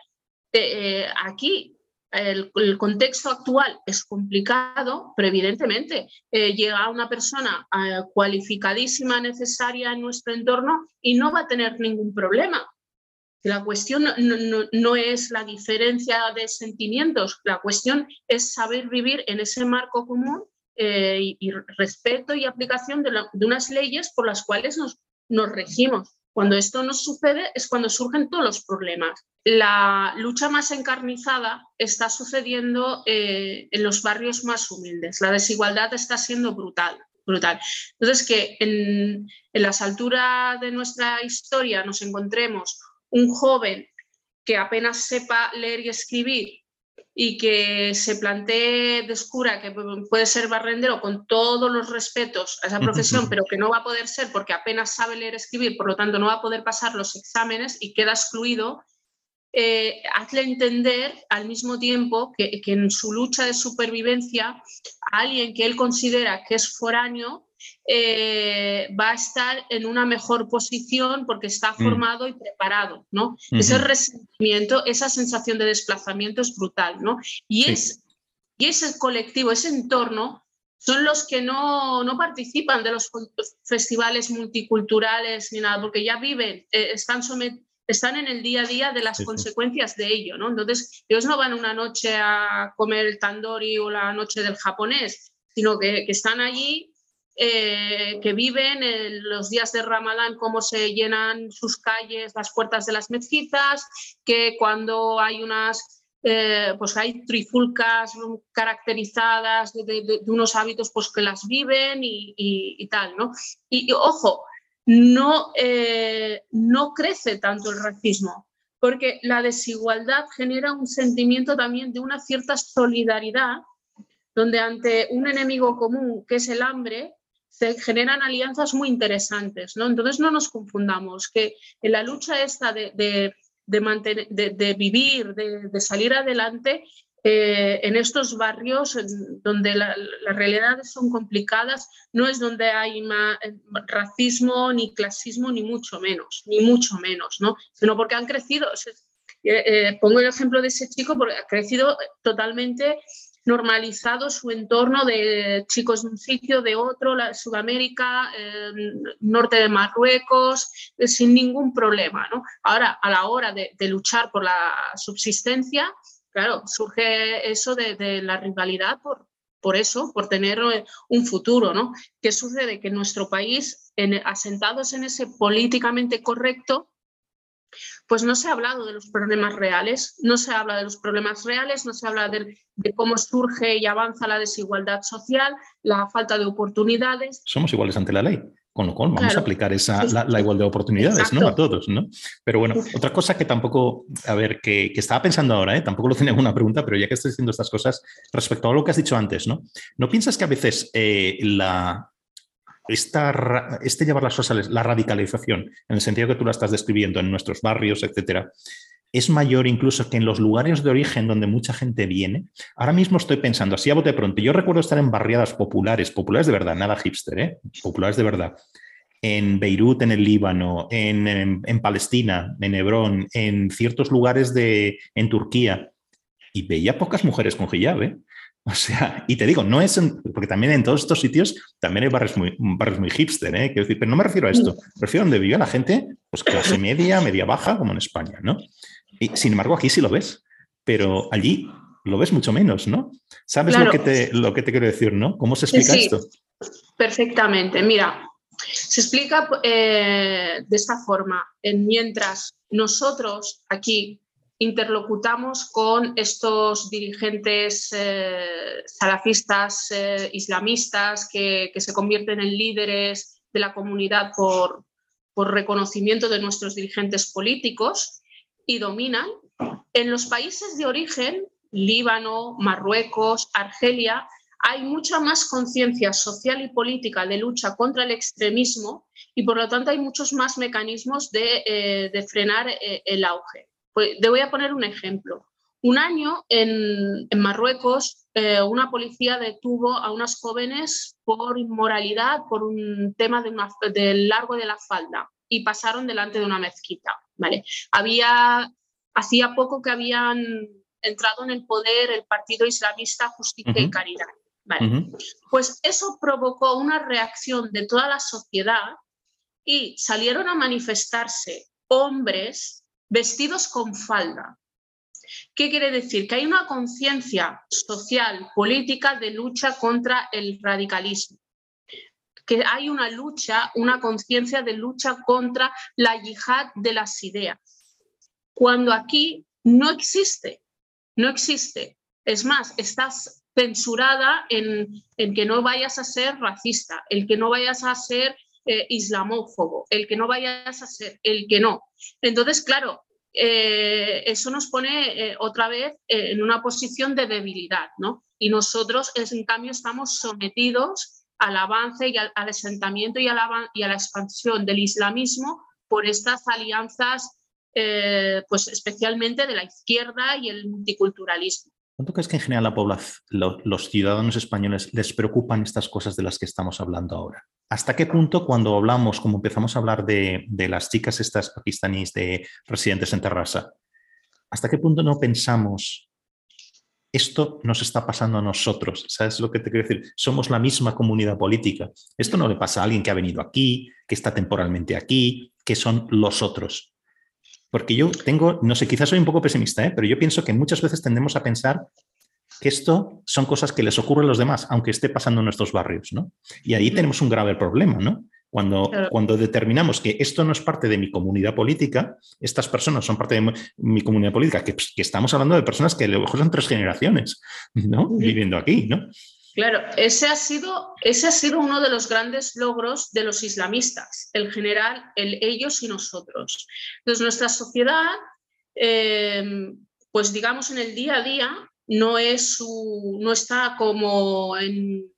eh, aquí el, contexto actual es complicado, pero evidentemente eh, llega una persona cualificadísima, necesaria en nuestro entorno y no va a tener ningún problema. La cuestión no, es la diferencia de sentimientos, la cuestión es saber vivir en ese marco común eh, y, respeto y aplicación de, unas leyes por las cuales nos, nos regimos. Cuando esto no sucede es cuando surgen todos los problemas. La lucha más encarnizada está sucediendo eh, en los barrios más humildes. La desigualdad está siendo brutal. Brutal. Entonces, que en, en las alturas de nuestra historia nos encontremos un joven que apenas sepa leer y escribir y que se plantee, descubra que puede ser barrendero con todos los respetos a esa profesión, pero que no va a poder ser porque apenas sabe leer y escribir, por lo tanto no va a poder pasar los exámenes y queda excluido, eh, hazle entender al mismo tiempo que, que, en su lucha de supervivencia a alguien que él considera que es foráneo eh, va a estar en una mejor posición porque está mm. formado y preparado, ¿no? Ese resentimiento, esa sensación de desplazamiento es brutal, ¿no? Y, es, y ese colectivo, ese entorno, son los que no, no, participan de los festivales multiculturales ni nada, porque ya viven, eh, están, están en el día a día de las consecuencias de ello, ¿no? Entonces, ellos no van una noche a comer el tandoori o la noche del japonés, sino que, que están allí eh, que viven en los días de Ramadán, cómo se llenan sus calles, las puertas de las mezquitas, que cuando hay unas, eh, pues hay trifulcas caracterizadas de, unos hábitos pues que las viven y, tal, ¿no? Y, ojo, no, eh, no crece tanto el racismo, porque la desigualdad genera un sentimiento también de una cierta solidaridad donde ante un enemigo común que es el hambre, se generan alianzas muy interesantes. ¿no? Entonces no nos confundamos, que en la lucha esta de, de, mantener, de vivir, de, salir adelante, eh, en estos barrios donde las realidades son complicadas, no es donde hay eh, racismo, ni clasismo, ni mucho menos, ni mucho menos, ¿no? sino porque han crecido. Eh, pongo el ejemplo de ese chico porque ha crecido totalmente normalizado su entorno de chicos de un sitio, de otro, la, Sudamérica, norte de Marruecos, eh, sin ningún problema. ¿no? Ahora, a la hora de, luchar por la subsistencia, claro, surge eso de, la rivalidad por, por eso, por tener eh, un futuro. ¿no? ¿Qué sucede? Que nuestro país, en, asentados en ese políticamente correcto, pues no se ha hablado de los problemas reales, no se habla de los problemas reales, no se habla de, cómo surge y avanza la desigualdad social, la falta de oportunidades. Somos iguales ante la ley. Con lo cual vamos a aplicar esa, la, igualdad de oportunidades ¿no? a todos. ¿no? Pero bueno, otra cosa que tampoco, a ver, que, estaba pensando ahora, ¿eh? tampoco lo tenía una pregunta, pero ya que estoy diciendo estas cosas, respecto a lo que has dicho antes, ¿no? ¿No piensas que a veces eh, la, esta, este llevar las cosas, la radicalización, en el sentido que tú la estás describiendo en nuestros barrios, etcétera, es mayor incluso que en los lugares de origen donde mucha gente viene. Ahora mismo estoy pensando, así a bote pronto, yo recuerdo estar en barriadas populares, populares de verdad, nada hipster, ¿eh? populares de verdad, en Beirut, en el Líbano, en, Palestina, en Hebrón, en ciertos lugares de, en Turquía, y veía pocas mujeres con hijab, ¿eh? [LAUGHS] O sea, y te digo, no es, porque también en todos estos sitios también hay barrios muy, barrios muy hipster, ¿eh? Quiero decir, pero no me refiero a esto, me refiero a donde vive la gente, pues clase media, media baja, como en España, ¿no? Y sin embargo, aquí sí lo ves, pero allí lo ves mucho menos, ¿no? ¿Sabes lo, que te, lo que te quiero decir, no? ¿Cómo se explica esto? Perfectamente. Mira, se explica eh, de esta forma. mientras nosotros aquí interlocutamos con estos dirigentes eh, salafistas eh, islamistas que, se convierten en líderes de la comunidad por, reconocimiento de nuestros dirigentes políticos y dominan. En los países de origen, Líbano, Marruecos, Argelia, hay mucha más conciencia social y política de lucha contra el extremismo y por lo tanto hay muchos más mecanismos de, eh, frenar el auge. Pues, te voy a poner un ejemplo. Un año en, Marruecos eh, una policía detuvo a unas jóvenes por inmoralidad, por un tema de del largo de la falda y pasaron delante de una mezquita. ¿vale? Había, hacía poco que habían entrado en el poder el partido islamista Justicia y Caridad. Pues eso provocó una reacción de toda la sociedad y salieron a manifestarse hombres vestidos con falda. ¿Qué quiere decir? Que hay una conciencia social, política de lucha contra el radicalismo. Que hay una lucha, una conciencia de lucha contra la yihad de las ideas. Cuando aquí no existe, no existe. Es más, estás censurada en, que no vayas a ser racista, el que no vayas a ser eh, islamófobo, el que no vayas a ser, el que no. Entonces, claro, eh, eso nos pone eh, otra vez en una posición de debilidad, ¿no? Y nosotros, en cambio, estamos sometidos al avance y al, asentamiento y a, la, y a la expansión del islamismo por estas alianzas, pues especialmente de la izquierda y el multiculturalismo. ¿Cuánto crees que en general la población, los ciudadanos españoles les preocupan estas cosas de las que estamos hablando ahora? ¿Hasta qué punto cuando hablamos, como empezamos a hablar de, las chicas estas pakistaníes de residentes en Terrassa, hasta qué punto no pensamos esto nos está pasando a nosotros. ¿Sabes lo que te quiero decir? Somos la misma comunidad política. Esto no le pasa a alguien que ha venido aquí, que está temporalmente aquí, que son los otros. Porque yo tengo, no sé, quizás soy un poco pesimista, ¿eh? pero yo pienso que muchas veces tendemos a pensar que esto son cosas que les ocurren a los demás, aunque esté pasando en nuestros barrios, ¿no? Y ahí tenemos un grave problema, ¿no? Cuando, cuando determinamos que esto no es parte de mi comunidad política, estas personas son parte de mi, comunidad política, que, que, estamos hablando de personas que a lo mejor son tres generaciones, ¿no? Viviendo aquí, ¿no? Claro, ese ha, sido, ese ha sido uno de los grandes logros de los islamistas, el general, el ellos y nosotros. Entonces, nuestra sociedad, em, pues digamos, en el día a día no, es no está como en,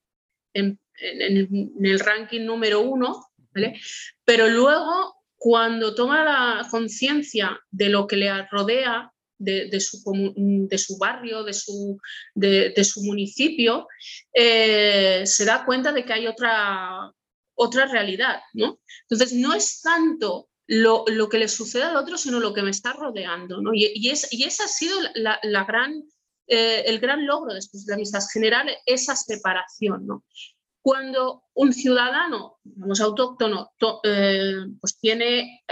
en, el ranking número uno, ¿vale? pero luego cuando toma la conciencia de lo que le rodea, de, su, de su, barrio, de su, de, su municipio, eh, se da cuenta de que hay otra, otra realidad. ¿no? Entonces, no es tanto lo, que le sucede al otro, sino lo que me está rodeando. ¿no? Y, y, es, y esa ha sido la, gran, eh, el gran logro de estos islamistas, generar esa separación. ¿no? Cuando un ciudadano, vamos, autóctono, eh, pues tiene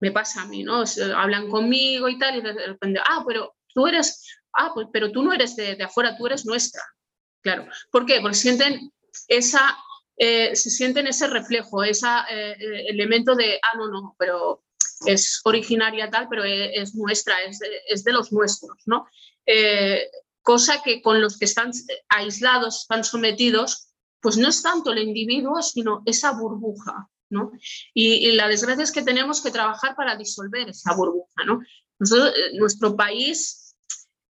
me pasa a mí, ¿no? hablan conmigo y tal, y de repente, ah, pero tú eres, ah, pues, pero tú no eres de, afuera, tú eres nuestra. Claro. ¿Por qué? Porque sienten esa, eh, se sienten ese reflejo, ese eh, eh, elemento de, ah, no, no, pero es originaria tal, pero es, nuestra, es de, es de, los nuestros, ¿no? cosa que con los que están aislados, están sometidos, pues no es tanto el individuo, sino esa burbuja, y, la desgracia es que tenemos que trabajar para disolver esa burbuja. Eh, nuestro país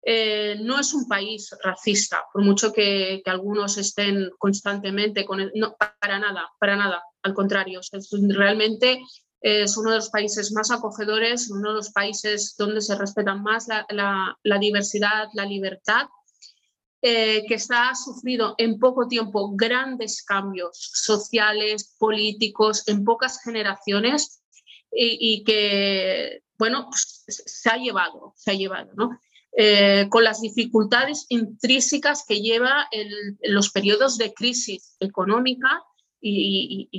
eh, no es un país racista, por mucho que, algunos estén constantemente con no, para nada, para nada, al contrario, realmente es uno de los países más acogedores, uno de los países donde se respetan más la diversidad, la libertad eh, que está, ha sufrido en poco tiempo grandes cambios sociales, políticos, en pocas generaciones y, que, bueno, pues, se ha llevado, se ha llevado, ¿no? eh, con las dificultades intrínsecas que lleva los periodos de crisis económica y,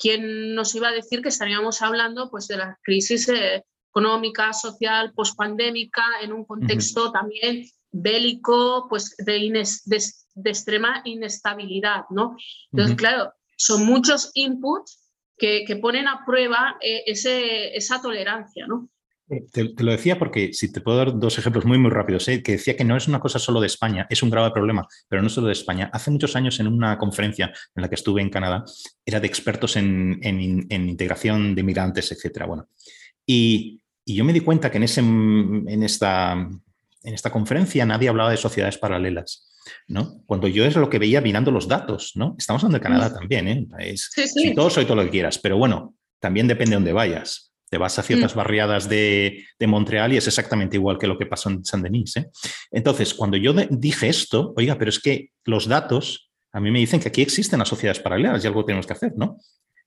quién nos iba a decir que estaríamos hablando pues, de la crisis eh, económica, social, pospandémica, en un contexto también bélico, pues de, de, extrema inestabilidad, ¿no? Entonces, claro, son muchos inputs que, ponen a prueba eh, ese, esa tolerancia, ¿no? Eh, te, lo decía porque, si te puedo dar dos ejemplos muy, muy rápidos, ¿eh? que decía que no es una cosa solo de España, es un grave problema, pero no solo de España. Hace muchos años en una conferencia en la que estuve en Canadá, era de expertos en, integración de inmigrantes, etc. Bueno, y, yo me di cuenta que en, ese, en, esta, en esta conferencia nadie hablaba de sociedades paralelas. ¿no? Cuando yo es lo que veía mirando los datos, ¿no? Estamos hablando de Canadá mm. también, ¿eh? sí, sí. Si todo soy todo lo que quieras, pero bueno, también depende de dónde vayas. Te vas a ciertas mm. barriadas de, Montreal y es exactamente igual que lo que pasó en San Denis. ¿eh? Entonces, cuando yo dije esto, oiga, pero es que los datos a mí me dicen que aquí existen las sociedades paralelas y algo tenemos que hacer, ¿no?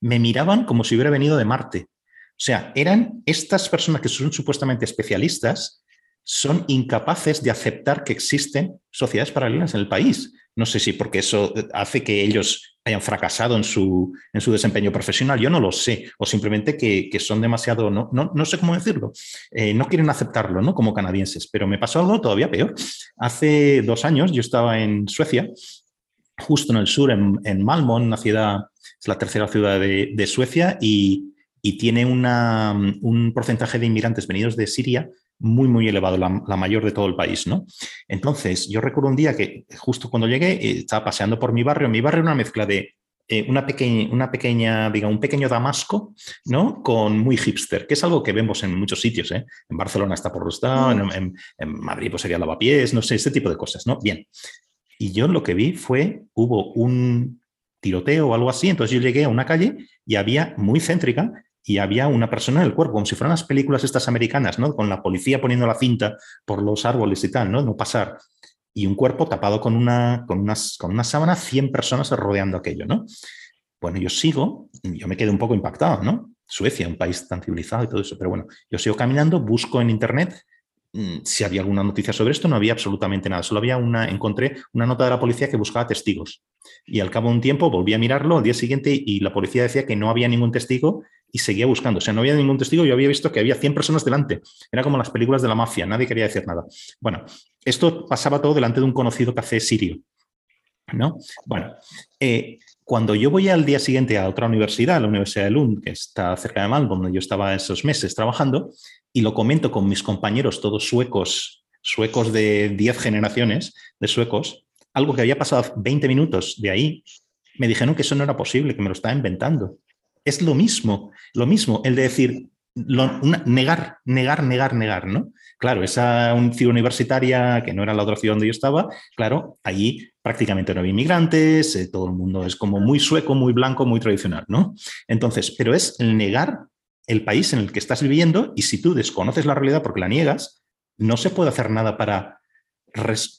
Me miraban como si hubiera venido de Marte. O sea, eran estas personas que son supuestamente especialistas, son incapaces de aceptar que existen sociedades paralelas en el país. No sé si porque eso hace que ellos hayan fracasado en su, en su desempeño profesional, yo no lo sé, o simplemente que, son demasiado, no, no, sé cómo decirlo, eh, no quieren aceptarlo ¿no? como canadienses, pero me pasó algo todavía peor. Hace dos años yo estaba en Suecia, justo en el sur, en, en Malmö, una ciudad, es la tercera ciudad de, Suecia, y, y tiene una, un porcentaje de inmigrantes venidos de Siria muy, muy elevado, la, mayor de todo el país, ¿no? Entonces, yo recuerdo un día que justo cuando llegué, eh, estaba paseando por mi barrio, mi barrio era una mezcla de eh, una, pequeña, una pequeña, diga, un pequeño Damasco, ¿no? Con muy hipster, que es algo que vemos en muchos sitios, ¿eh? En Barcelona está por Rostado, mm. en, en, Madrid pues sería Lavapiés, no sé, este tipo de cosas, ¿no? Bien. Y yo lo que vi fue, hubo un tiroteo o algo así, entonces yo llegué a una calle y había muy céntrica y había una persona en el cuerpo, como si fueran las películas estas americanas, ¿no? Con la policía poniendo la cinta por los árboles y tal, ¿no? No pasar. Y un cuerpo tapado con una, con unas, con una sábana, 100 personas rodeando aquello, ¿no? Bueno, yo sigo, yo me quedé un poco impactado, ¿no? Suecia, un país tan civilizado y todo eso, pero bueno, yo sigo caminando, busco en internet mm, si había alguna noticia sobre esto, no había absolutamente nada. Solo había una, encontré una nota de la policía que buscaba testigos. Y al cabo de un tiempo volví a mirarlo al día siguiente y la policía decía que no había ningún testigo y seguía buscando. O sea, no había ningún testigo, yo había visto que había 100 personas delante. Era como las películas de la mafia, nadie quería decir nada. Bueno, esto pasaba todo delante de un conocido café sirio. ¿no? Bueno, eh, cuando yo voy al día siguiente a otra universidad, la Universidad de Lund, que está cerca de Malmö, donde yo estaba esos meses trabajando, y lo comento con mis compañeros, todos suecos, suecos de 10 generaciones de suecos, algo que había pasado 20 minutos de ahí, me dijeron que eso no era posible, que me lo estaba inventando es lo mismo, lo mismo, el de decir, negar, negar, negar, negar, ¿no? Claro, esa ciudad universitaria, que no era la otra ciudad donde yo estaba, claro, allí prácticamente no había inmigrantes, eh, todo el mundo es como muy sueco, muy blanco, muy tradicional, ¿no? Entonces, pero es negar el país en el que estás viviendo y si tú desconoces la realidad porque la niegas, no se puede hacer nada para,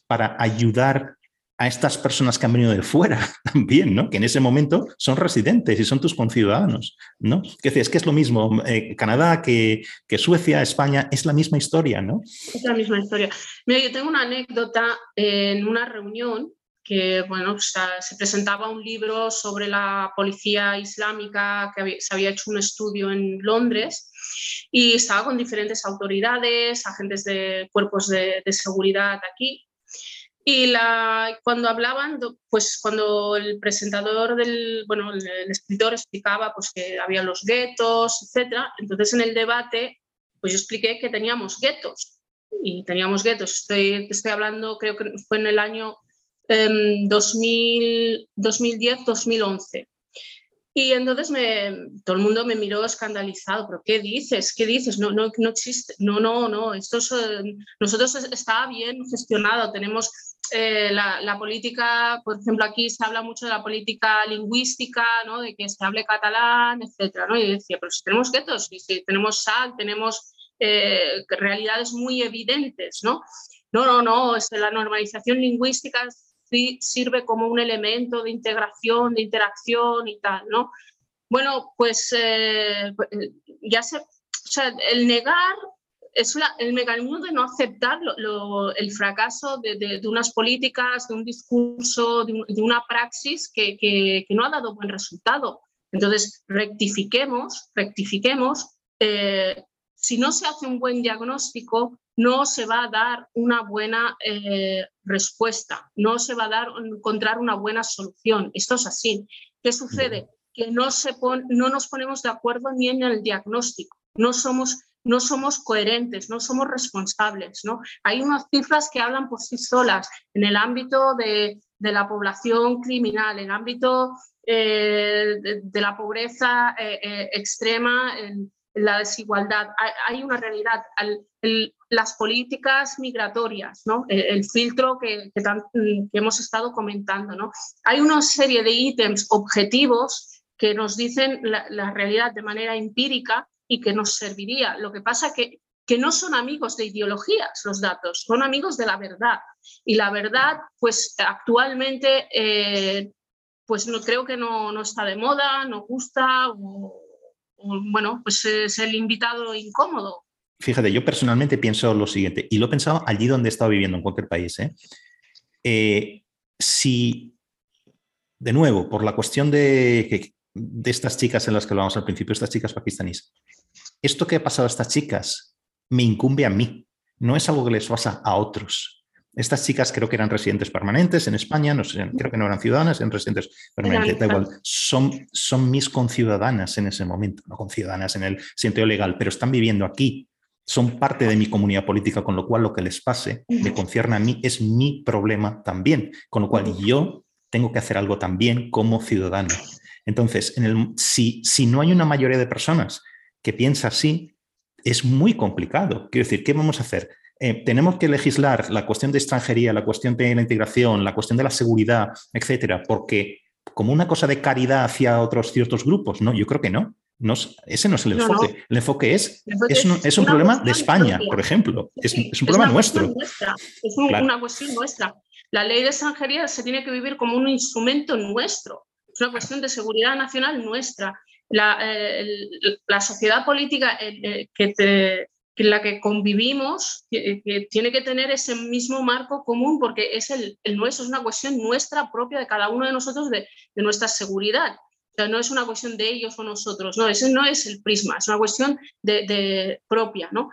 para ayudar a estas personas que han venido de fuera [LAUGHS] también, ¿no? Que en ese momento son residentes y son tus conciudadanos, ¿no? Que es que es lo mismo eh, Canadá que, Suecia, España, es la misma historia, ¿no? Es la misma historia. Mira, yo tengo una anécdota en una reunión que, bueno, se presentaba un libro sobre la policía islámica, que se había hecho un estudio en Londres y estaba con diferentes autoridades, agentes de cuerpos de seguridad aquí y la, cuando hablaban, pues cuando el presentador del, bueno, el, escritor explicaba pues que había los guetos, etcétera, entonces en el debate, pues yo expliqué que teníamos guetos y teníamos guetos. Estoy, estoy hablando, creo que fue en el año 2010-2011. Em, y entonces me, todo el mundo me miró escandalizado, pero ¿qué dices? ¿Qué dices? No, no, no existe. No, no, no. Esto es, nosotros está bien gestionado. Tenemos eh, la, política, por ejemplo, aquí se habla mucho de la política lingüística, ¿no? de que se hable catalán, etcétera, ¿no? Y decía, pero si tenemos guetos, si tenemos sal, tenemos eh, realidades muy evidentes, ¿no? No, no, no, la normalización lingüística sirve como un elemento de integración, de interacción y tal, ¿no? Bueno, pues eh, ya se, o sea, el negar es el mecanismo de no aceptar el fracaso de, unas políticas, de un discurso, de, una praxis que, no ha dado buen resultado. Entonces, rectifiquemos, rectifiquemos. Eh, si no se hace un buen diagnóstico, no se va a dar una buena eh, respuesta, no se va a dar encontrar una buena solución. Esto es así. ¿Qué sucede? Que no, se no nos ponemos de acuerdo ni en el diagnóstico. No somos no somos coherentes, no somos responsables. ¿no? Hay unas cifras que hablan por sí solas en el ámbito de, la población criminal, en el ámbito eh, de, la pobreza eh, eh, extrema, en, la desigualdad. Hay, una realidad. las políticas migratorias, ¿no? el, filtro que, que, hemos estado comentando. ¿no? Hay una serie de ítems objetivos que nos dicen la realidad de manera empírica y que nos serviría. Lo que pasa que que no son amigos de ideologías los datos, son amigos de la verdad. Y la verdad, pues actualmente, eh, pues no creo que no, no, está de moda, no gusta, o, bueno, pues es el invitado incómodo. Fíjate, yo personalmente pienso lo siguiente, y lo he pensado allí donde he estado viviendo, en cualquier país. ¿eh? Eh, si, de nuevo, por la cuestión de, de estas chicas en las que hablábamos al principio, estas chicas pakistaníes, esto que ha pasado a estas chicas me incumbe a mí, no es algo que les pasa a otros. Estas chicas creo que eran residentes permanentes en España, no sé, creo que no eran ciudadanas, eran residentes permanentes, da igual, son, son mis conciudadanas en ese momento, no conciudadanas en el sentido legal, pero están viviendo aquí, son parte de mi comunidad política, con lo cual lo que les pase me concierne a mí, es mi problema también, con lo cual yo tengo que hacer algo también como ciudadano. Entonces, en el, si, si no hay una mayoría de personas que piensa así, es muy complicado. Quiero decir, ¿qué vamos a hacer? Eh, tenemos que legislar la cuestión de extranjería, la cuestión de la integración, la cuestión de la seguridad, etcétera, porque como una cosa de caridad hacia otros ciertos grupos, no, yo creo que no. no ese no es el enfoque. El enfoque es, es, un, problema de España, por ejemplo. Es, un problema nuestro. Es una cuestión nuestra. La ley de extranjería se tiene que vivir como un instrumento nuestro. Es una cuestión de seguridad nacional nuestra la, eh, la sociedad política eh, que, en la que convivimos que, tiene que tener ese mismo marco común porque es el, el, nuestro, es una cuestión nuestra propia de cada uno de nosotros de, de nuestra seguridad. O sea, no es una cuestión de ellos o nosotros, no, ese no es el prisma, es una cuestión de, de propia, ¿no?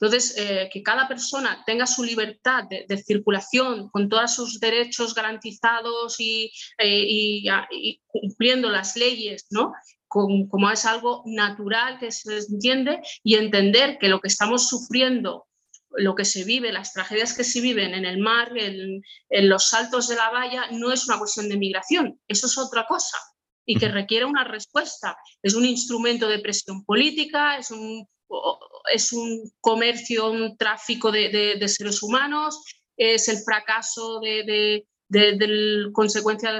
Entonces, eh, que cada persona tenga su libertad de, de, circulación con todos sus derechos garantizados y, y, y, cumpliendo las leyes, ¿no? Como, es algo natural que se entiende y entender que lo que estamos sufriendo lo que se vive, las tragedias que se viven en el mar, en, los saltos de la valla, no es una cuestión de migración, eso es otra cosa y que requiere una respuesta. Es un instrumento de presión política, es un, es un comercio, un tráfico de, de seres humanos, es el fracaso de, de, consecuencia de,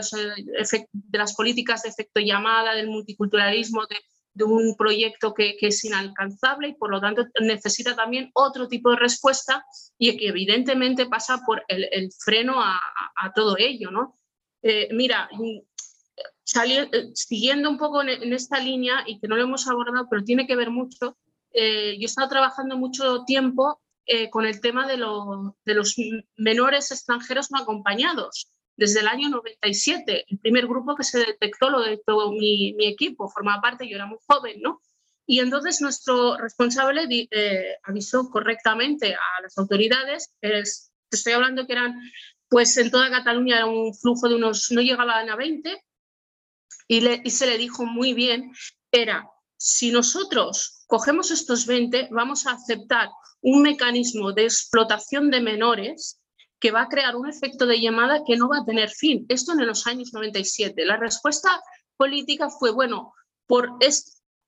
las políticas de efecto llamada, del multiculturalismo, de, un proyecto que, es inalcanzable y por lo tanto necesita también otro tipo de respuesta y que evidentemente pasa por el, freno a, todo ello. ¿no? Eh, mira, eh, siguiendo un poco en, esta línea y que no lo hemos abordado, pero tiene que ver mucho, eh, yo he estado trabajando mucho tiempo eh, con el tema de, de, los menores extranjeros no acompañados. Desde el año 97, el primer grupo que se detectó lo detectó mi, mi equipo, formaba parte, yo era muy joven, ¿no? Y entonces nuestro responsable eh, avisó correctamente a las autoridades, es, te estoy hablando que eran, pues en toda Cataluña era un flujo de unos, no llegaban a 20, y, le, y se le dijo muy bien, era, si nosotros cogemos estos 20, vamos a aceptar un mecanismo de explotación de menores que va a crear un efecto de llamada que no va a tener fin. Esto en los años 97. La respuesta política fue, bueno, por,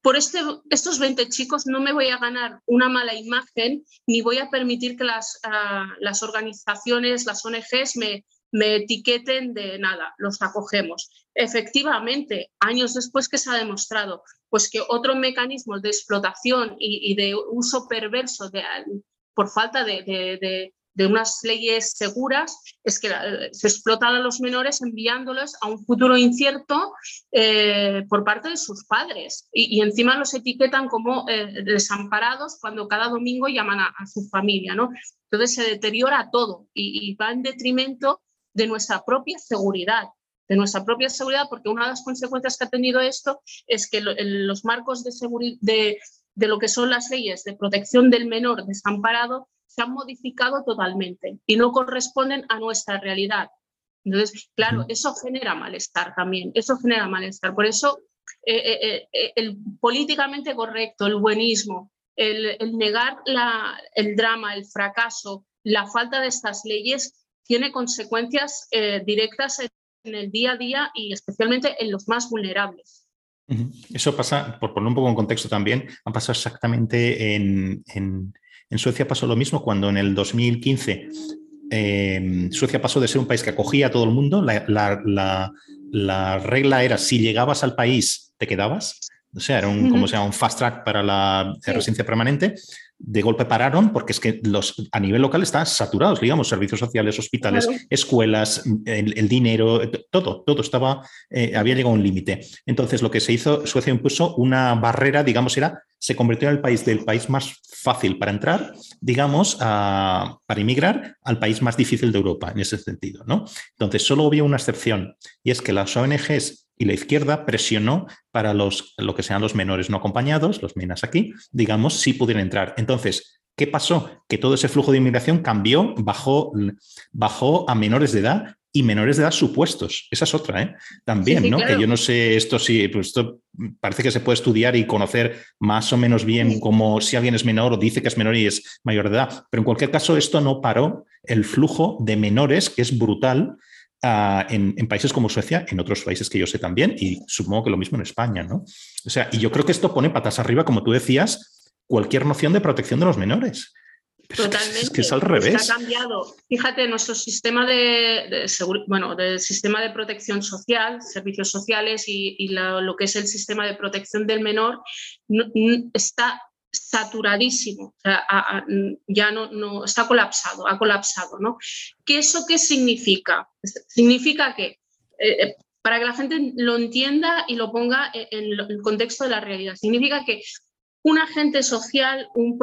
por este, estos 20 chicos no me voy a ganar una mala imagen ni voy a permitir que las, ah, las organizaciones, las ONGs me, me etiqueten de nada, los acogemos. Efectivamente, años después que se ha demostrado pues que otros mecanismos de explotación y, de uso perverso de, por falta de, de unas leyes seguras es que eh, se explotan a los menores enviándolos a un futuro incierto eh, por parte de sus padres y, encima los etiquetan como eh, desamparados cuando cada domingo llaman a, su familia. ¿no? Entonces se deteriora todo y, va en detrimento de nuestra propia seguridad de nuestra propia seguridad, porque una de las consecuencias que ha tenido esto es que los marcos de, de, de lo que son las leyes de protección del menor desamparado se han modificado totalmente y no corresponden a nuestra realidad. Entonces, claro, eso genera malestar también, eso genera malestar. Por eso, eh, eh, eh, el políticamente correcto, el buenismo, el, negar el drama, el fracaso, la falta de estas leyes, tiene consecuencias directas en el día a día y especialmente en los más vulnerables. Eso pasa, por poner un poco en contexto también, ha pasado exactamente en, en Suecia pasó lo mismo cuando en el 2015 em, Suecia pasó de ser un país que acogía a todo el mundo. La, regla era si llegabas al país, te quedabas. O sea, era un, como sea, un fast track para la residencia permanente de golpe pararon porque es que los, a nivel local están saturados, digamos, servicios sociales, hospitales, escuelas, el, dinero, todo, todo estaba, eh, había llegado a un límite. Entonces, lo que se hizo, Suecia impuso una barrera, digamos, era, se convirtió en el país del país más fácil para entrar, digamos, para inmigrar al país más difícil de Europa, en ese sentido, ¿no? Entonces, solo había una excepción, y es que las ONGs y la izquierda presionó para los, lo que sean los menores no acompañados, los menas aquí, digamos, si pudieran entrar. Entonces, ¿qué pasó? Que todo ese flujo de inmigración cambió, bajó, bajó a menores de edad y menores de edad supuestos. Esa es otra, ¿eh? También, ¿no? Que yo no sé, esto sí, pues esto parece que se puede estudiar y conocer más o menos bien como si alguien es menor o dice que es menor y es mayor de edad. Pero en cualquier caso, esto no paró el flujo de menores, que es brutal, en, países como Suecia, en otros países que yo sé también, y supongo que lo mismo en España, ¿no? O sea, y yo creo que esto pone patas arriba, como tú decías, cualquier noción de protección de los menores. Totalmente. Es que es al revés. ha cambiado. Fíjate, nuestro sistema de, bueno, del sistema de protección social, servicios sociales y, lo que es el sistema de protección del menor está saturadísimo, ya no, está colapsado, ha colapsado, ¿no? ¿Qué eso qué significa? Significa que, eh, eh, para que la gente lo entienda y lo ponga en, el contexto de la realidad, significa que un agente social, un,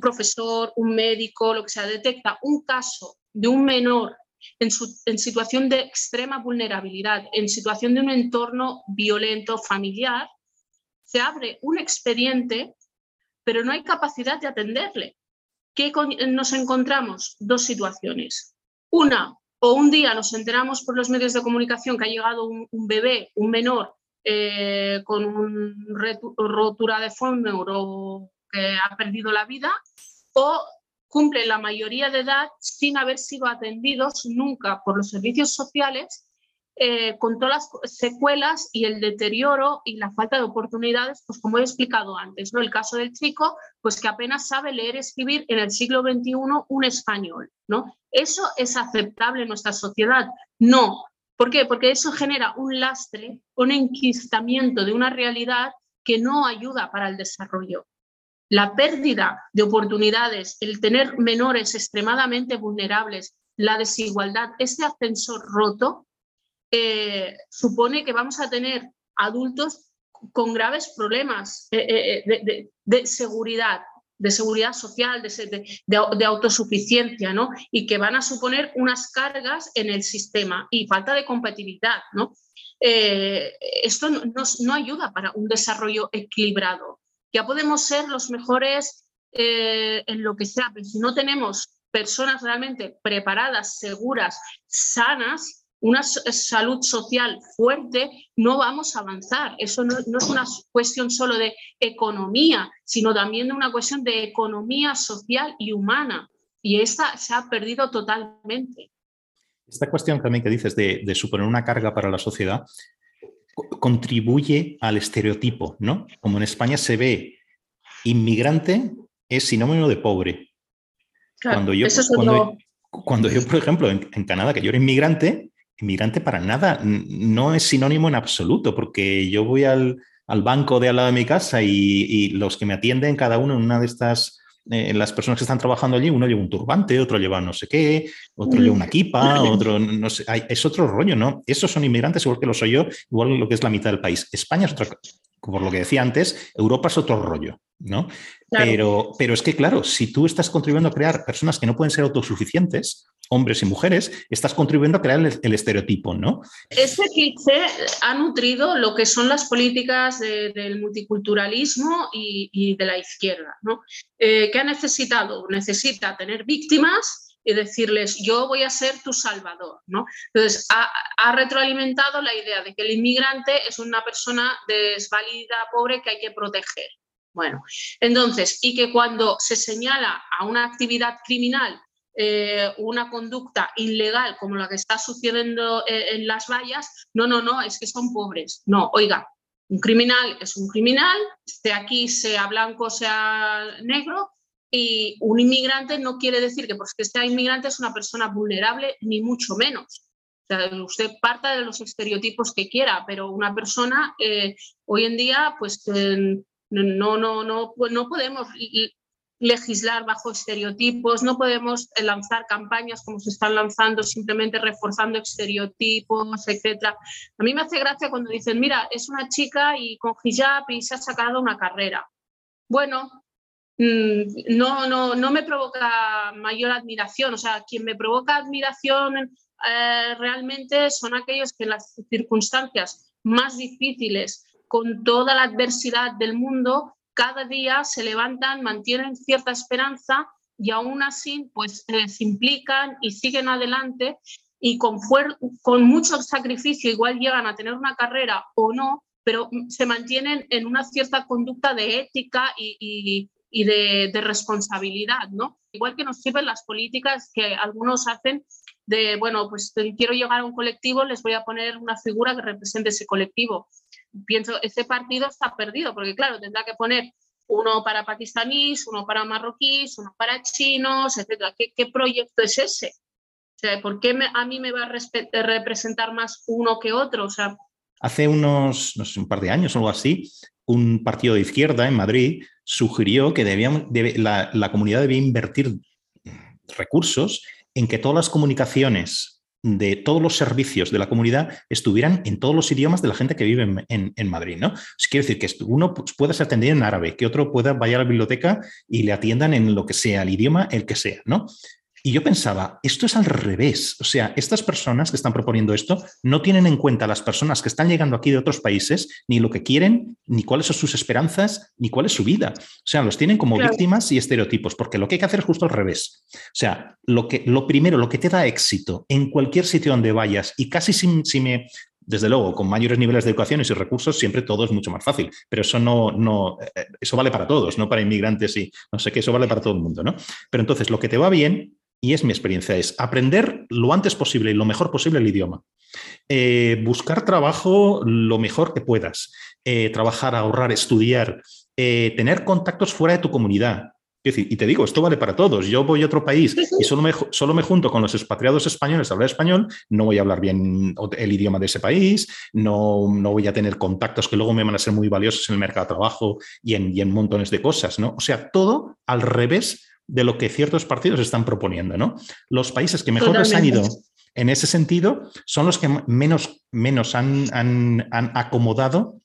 profesor, un médico, lo que sea, detecta un caso de un menor en, en, situación de extrema vulnerabilidad, en situación de un entorno violento familiar, se abre un expediente pero no hay capacidad de atenderle. ¿Qué nos encontramos? Dos situaciones. Una, o un día nos enteramos por los medios de comunicación que ha llegado un, bebé, un menor, eh, con una rotura de fondo o que ha perdido la vida, o cumple la mayoría de edad sin haber sido atendidos nunca por los servicios sociales eh, con todas las secuelas y el deterioro y la falta de oportunidades, pues como he explicado antes, ¿no? El caso del chico, pues que apenas sabe leer y escribir en el siglo XXI un español, ¿no? ¿Eso es aceptable en nuestra sociedad? No. ¿Por qué? Porque eso genera un lastre, un enquistamiento de una realidad que no ayuda para el desarrollo. La pérdida de oportunidades, el tener menores extremadamente vulnerables, la desigualdad, ese ascensor roto eh, supone que vamos a tener adultos con graves problemas eh, eh, de, seguridad, de seguridad social, de, autosuficiencia, ¿no? Y que van a suponer unas cargas en el sistema y falta de competitividad, ¿no? esto no, ayuda para un desarrollo equilibrado. Ya podemos ser los mejores en lo que sea, pero si no tenemos personas realmente preparadas, seguras, sanas, una salud social fuerte, no vamos a avanzar. Eso no, es una cuestión solo de economía, sino también de una cuestión de economía social y humana. Y esta se ha perdido totalmente. Esta cuestión también que dices de, suponer una carga para la sociedad contribuye al estereotipo, ¿no? Como en España se ve inmigrante es sinónimo de pobre. cuando, yo, cuando, yo, por ejemplo, en, en, Canadá, que yo era inmigrante, inmigrante para nada, no es sinónimo en absoluto, porque yo voy al, banco de al lado de mi casa y, los que me atienden, cada uno en una de estas eh, las personas que están trabajando allí, uno lleva un turbante, otro lleva no sé qué, otro lleva una kipa, otro no sé, es otro rollo, ¿no? Esos son inmigrantes igual que lo soy yo, igual lo que es la mitad del país. España es otra, por lo que decía antes, Europa es otro rollo, ¿no? Pero, pero es que, claro, si tú estás contribuyendo a crear personas que no pueden ser autosuficientes, hombres y mujeres, estás contribuyendo a crear el, estereotipo, ¿no? Este cliché ha nutrido lo que son las políticas del multiculturalismo y, de la izquierda, ¿no? Eh, ¿Qué ha necesitado? Necesita tener víctimas y decirles, yo voy a ser tu salvador, ¿no? Entonces, ha, ha, retroalimentado la idea de que el inmigrante es una persona desvalida, pobre, que hay que proteger. Bueno, entonces, y que cuando se señala a una actividad criminal eh, una conducta ilegal como la que está sucediendo eh, en las vallas, no, no, no, es que son pobres. No, oiga, un criminal es un criminal, esté aquí, sea blanco, sea negro, y un inmigrante no quiere decir que porque sea inmigrante es una persona vulnerable, ni mucho menos. usted parta de los estereotipos que quiera, pero una persona eh, hoy en día, pues no, no, no, no podemos legislar bajo estereotipos, no podemos eh, lanzar campañas como se están lanzando, simplemente reforzando estereotipos, etc. A mí me hace gracia cuando dicen, mira, es una chica y con hijab y se ha sacado una carrera. Bueno, mm, no, no, no me provoca mayor admiración, o sea, quien me provoca admiración eh, realmente son aquellos que en las circunstancias más difíciles, con toda la adversidad del mundo, cada día se levantan, mantienen cierta esperanza y aún así pues se implican y siguen adelante y con, con mucho sacrificio igual llegan a tener una carrera o no, pero se mantienen en una cierta conducta de ética y, de, de, responsabilidad, ¿no? Igual que nos sirven las políticas que algunos hacen de, bueno, pues quiero llegar a un colectivo, les voy a poner una figura que represente ese colectivo pienso, ese partido está perdido, porque claro, tendrá que poner uno para pakistaníes, uno para marroquíes, uno para chinos, etc. ¿Qué, proyecto es ese? O sea, ¿por qué a mí me va a representar más uno que otro? O sea, Hace unos, un par de años o algo así, un partido de izquierda en Madrid sugirió que debíamos, la, la comunidad debía invertir recursos en que todas las comunicaciones de todos los servicios de la comunidad estuvieran en todos los idiomas de la gente que vive en, Madrid, ¿no? quiere decir que uno pueda ser atendido en árabe, que otro pueda vaya a la biblioteca y le atiendan en lo que sea, el idioma, el que sea, ¿no? Y yo pensaba, esto es al revés. O sea, estas personas que están proponiendo esto no tienen en cuenta a las personas que están llegando aquí de otros países, ni lo que quieren, ni cuáles son sus esperanzas, ni cuál es su vida. O sea, los tienen como víctimas y estereotipos, porque lo que hay que hacer es justo al revés. O sea, lo, que, lo primero, lo que te da éxito en cualquier sitio donde vayas, y casi si, me, desde luego, con mayores niveles de educación y recursos, siempre todo es mucho más fácil. Pero eso no, no, eh, eso vale para todos, no para inmigrantes y no sé qué, eso vale para todo el mundo, ¿no? Pero entonces, lo que te va bien y es mi experiencia, es aprender lo antes posible y lo mejor posible el idioma. Eh, buscar trabajo lo mejor que puedas. Eh, trabajar, ahorrar, estudiar, eh, tener contactos fuera de tu comunidad. y te digo, esto vale para todos. Yo voy a otro país y solo me, solo me junto con los expatriados españoles a hablar español, no voy a hablar bien el idioma de ese país, no, no voy a tener contactos que luego me van a ser muy valiosos en el mercado de trabajo y en, y en montones de cosas. ¿no? O sea, todo al revés de lo que ciertos partidos están proponiendo. ¿no? Los países que mejor les han ido en ese sentido son los que menos, menos han, han, acomodado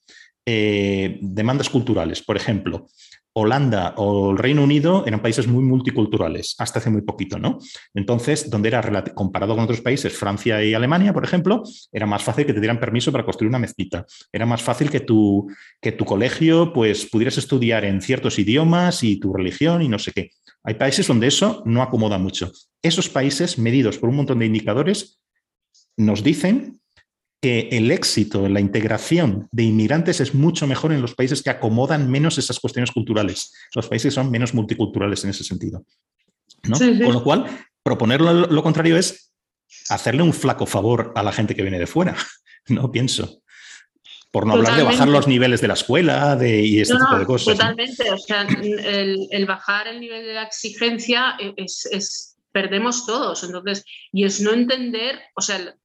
eh, demandas culturales. Por ejemplo, Holanda o el Reino Unido eran países muy multiculturales hasta hace muy poquito, ¿no? Entonces, donde era comparado con otros países, Francia y Alemania, por ejemplo, era más fácil que te dieran permiso para construir una mezquita. Era más fácil que tu, que tu colegio pues, pudieras estudiar en ciertos idiomas y tu religión y no sé qué. Hay países donde eso no acomoda mucho. Esos países, medidos por un montón de indicadores, nos dicen que el éxito en la integración de inmigrantes es mucho mejor en los países que acomodan menos esas cuestiones culturales. Los países son menos multiculturales en ese sentido. Con lo cual, proponer lo, contrario es hacerle un flaco favor a la gente que viene de fuera. [LAUGHS] No pienso. Por no hablar de bajar los niveles de la escuela de, y este tipo de cosas. Totalmente. O sea, el, bajar el nivel de la exigencia es, perdemos todos. Entonces, y es no entender, o sea,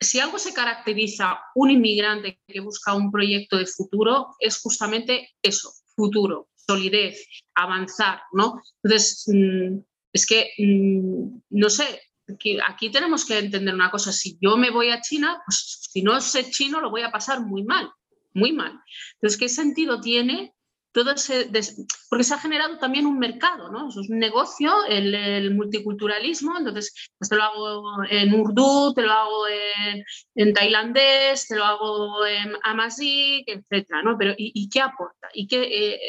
si algo se caracteriza un inmigrante que busca un proyecto de futuro, es justamente eso, futuro. solidez, avanzar, ¿no? Entonces, mm, es que, mm, no sé, aquí, tenemos que entender una cosa, si yo me voy a China, pues si no sé chino lo voy a pasar muy mal, muy mal. Entonces, ¿qué sentido tiene todo ese, porque se ha generado también un mercado, ¿no? es un negocio, el, multiculturalismo, entonces pues te lo hago en urdu, te lo hago en, tailandés, te lo hago en amazigh, etcétera, ¿no? Pero ¿y, qué aporta? Y qué, eh,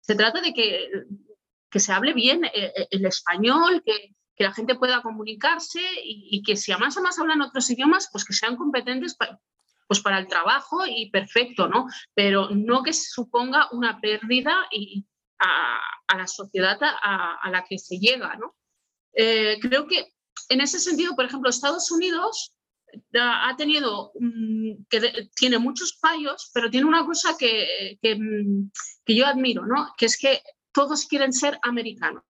se trata de que, que se hable bien eh, eh, el español, que, que la gente pueda comunicarse y, que si además además hablan otros idiomas, pues que sean competentes pues para el trabajo y perfecto, ¿no? Pero no que suponga una pérdida y a, la sociedad a, la que se llega, ¿no? Eh, creo que en ese sentido, por ejemplo, Estados Unidos ha tenido, que tiene muchos fallos, pero tiene una cosa que, que, que yo admiro, ¿no? Que es que todos quieren ser americanos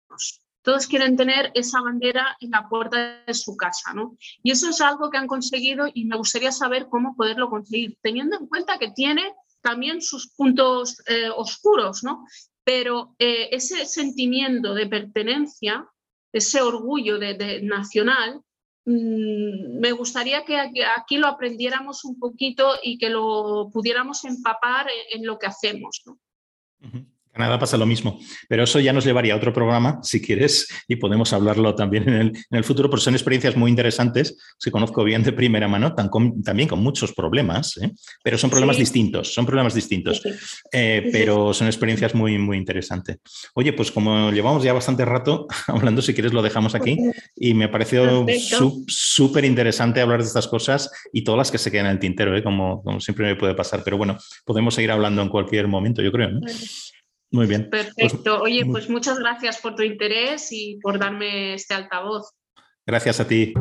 todos quieren tener esa bandera en la puerta de su casa, ¿no? Y eso es algo que han conseguido y me gustaría saber cómo poderlo conseguir, teniendo en cuenta que tiene también sus puntos eh, oscuros, ¿no? Pero eh, ese sentimiento de pertenencia, ese orgullo de, nacional, mm, me gustaría que aquí, lo aprendiéramos un poquito y que lo pudiéramos empapar en, lo que hacemos, ¿no? Canadá pasa lo mismo, pero eso ya nos llevaría a otro programa, si quieres, y podemos hablarlo también en el, futuro, porque son experiencias muy interesantes, si conozco bien de primera mano, también con muchos problemas, ¿eh? pero son problemas distintos, son problemas distintos, eh, pero son experiencias muy, muy interesantes. Oye, pues como llevamos ya bastante rato [LAUGHS] hablando, si quieres lo dejamos aquí, y me ha parecido súper interesante hablar de estas cosas y todas las que se quedan en el tintero, ¿eh? como, como siempre me puede pasar, pero bueno, podemos seguir hablando en cualquier momento, yo creo. Muy bien. Pues Perfecto. Oye, pues muchas gracias por tu interés y por darme este altavoz. Gracias a ti.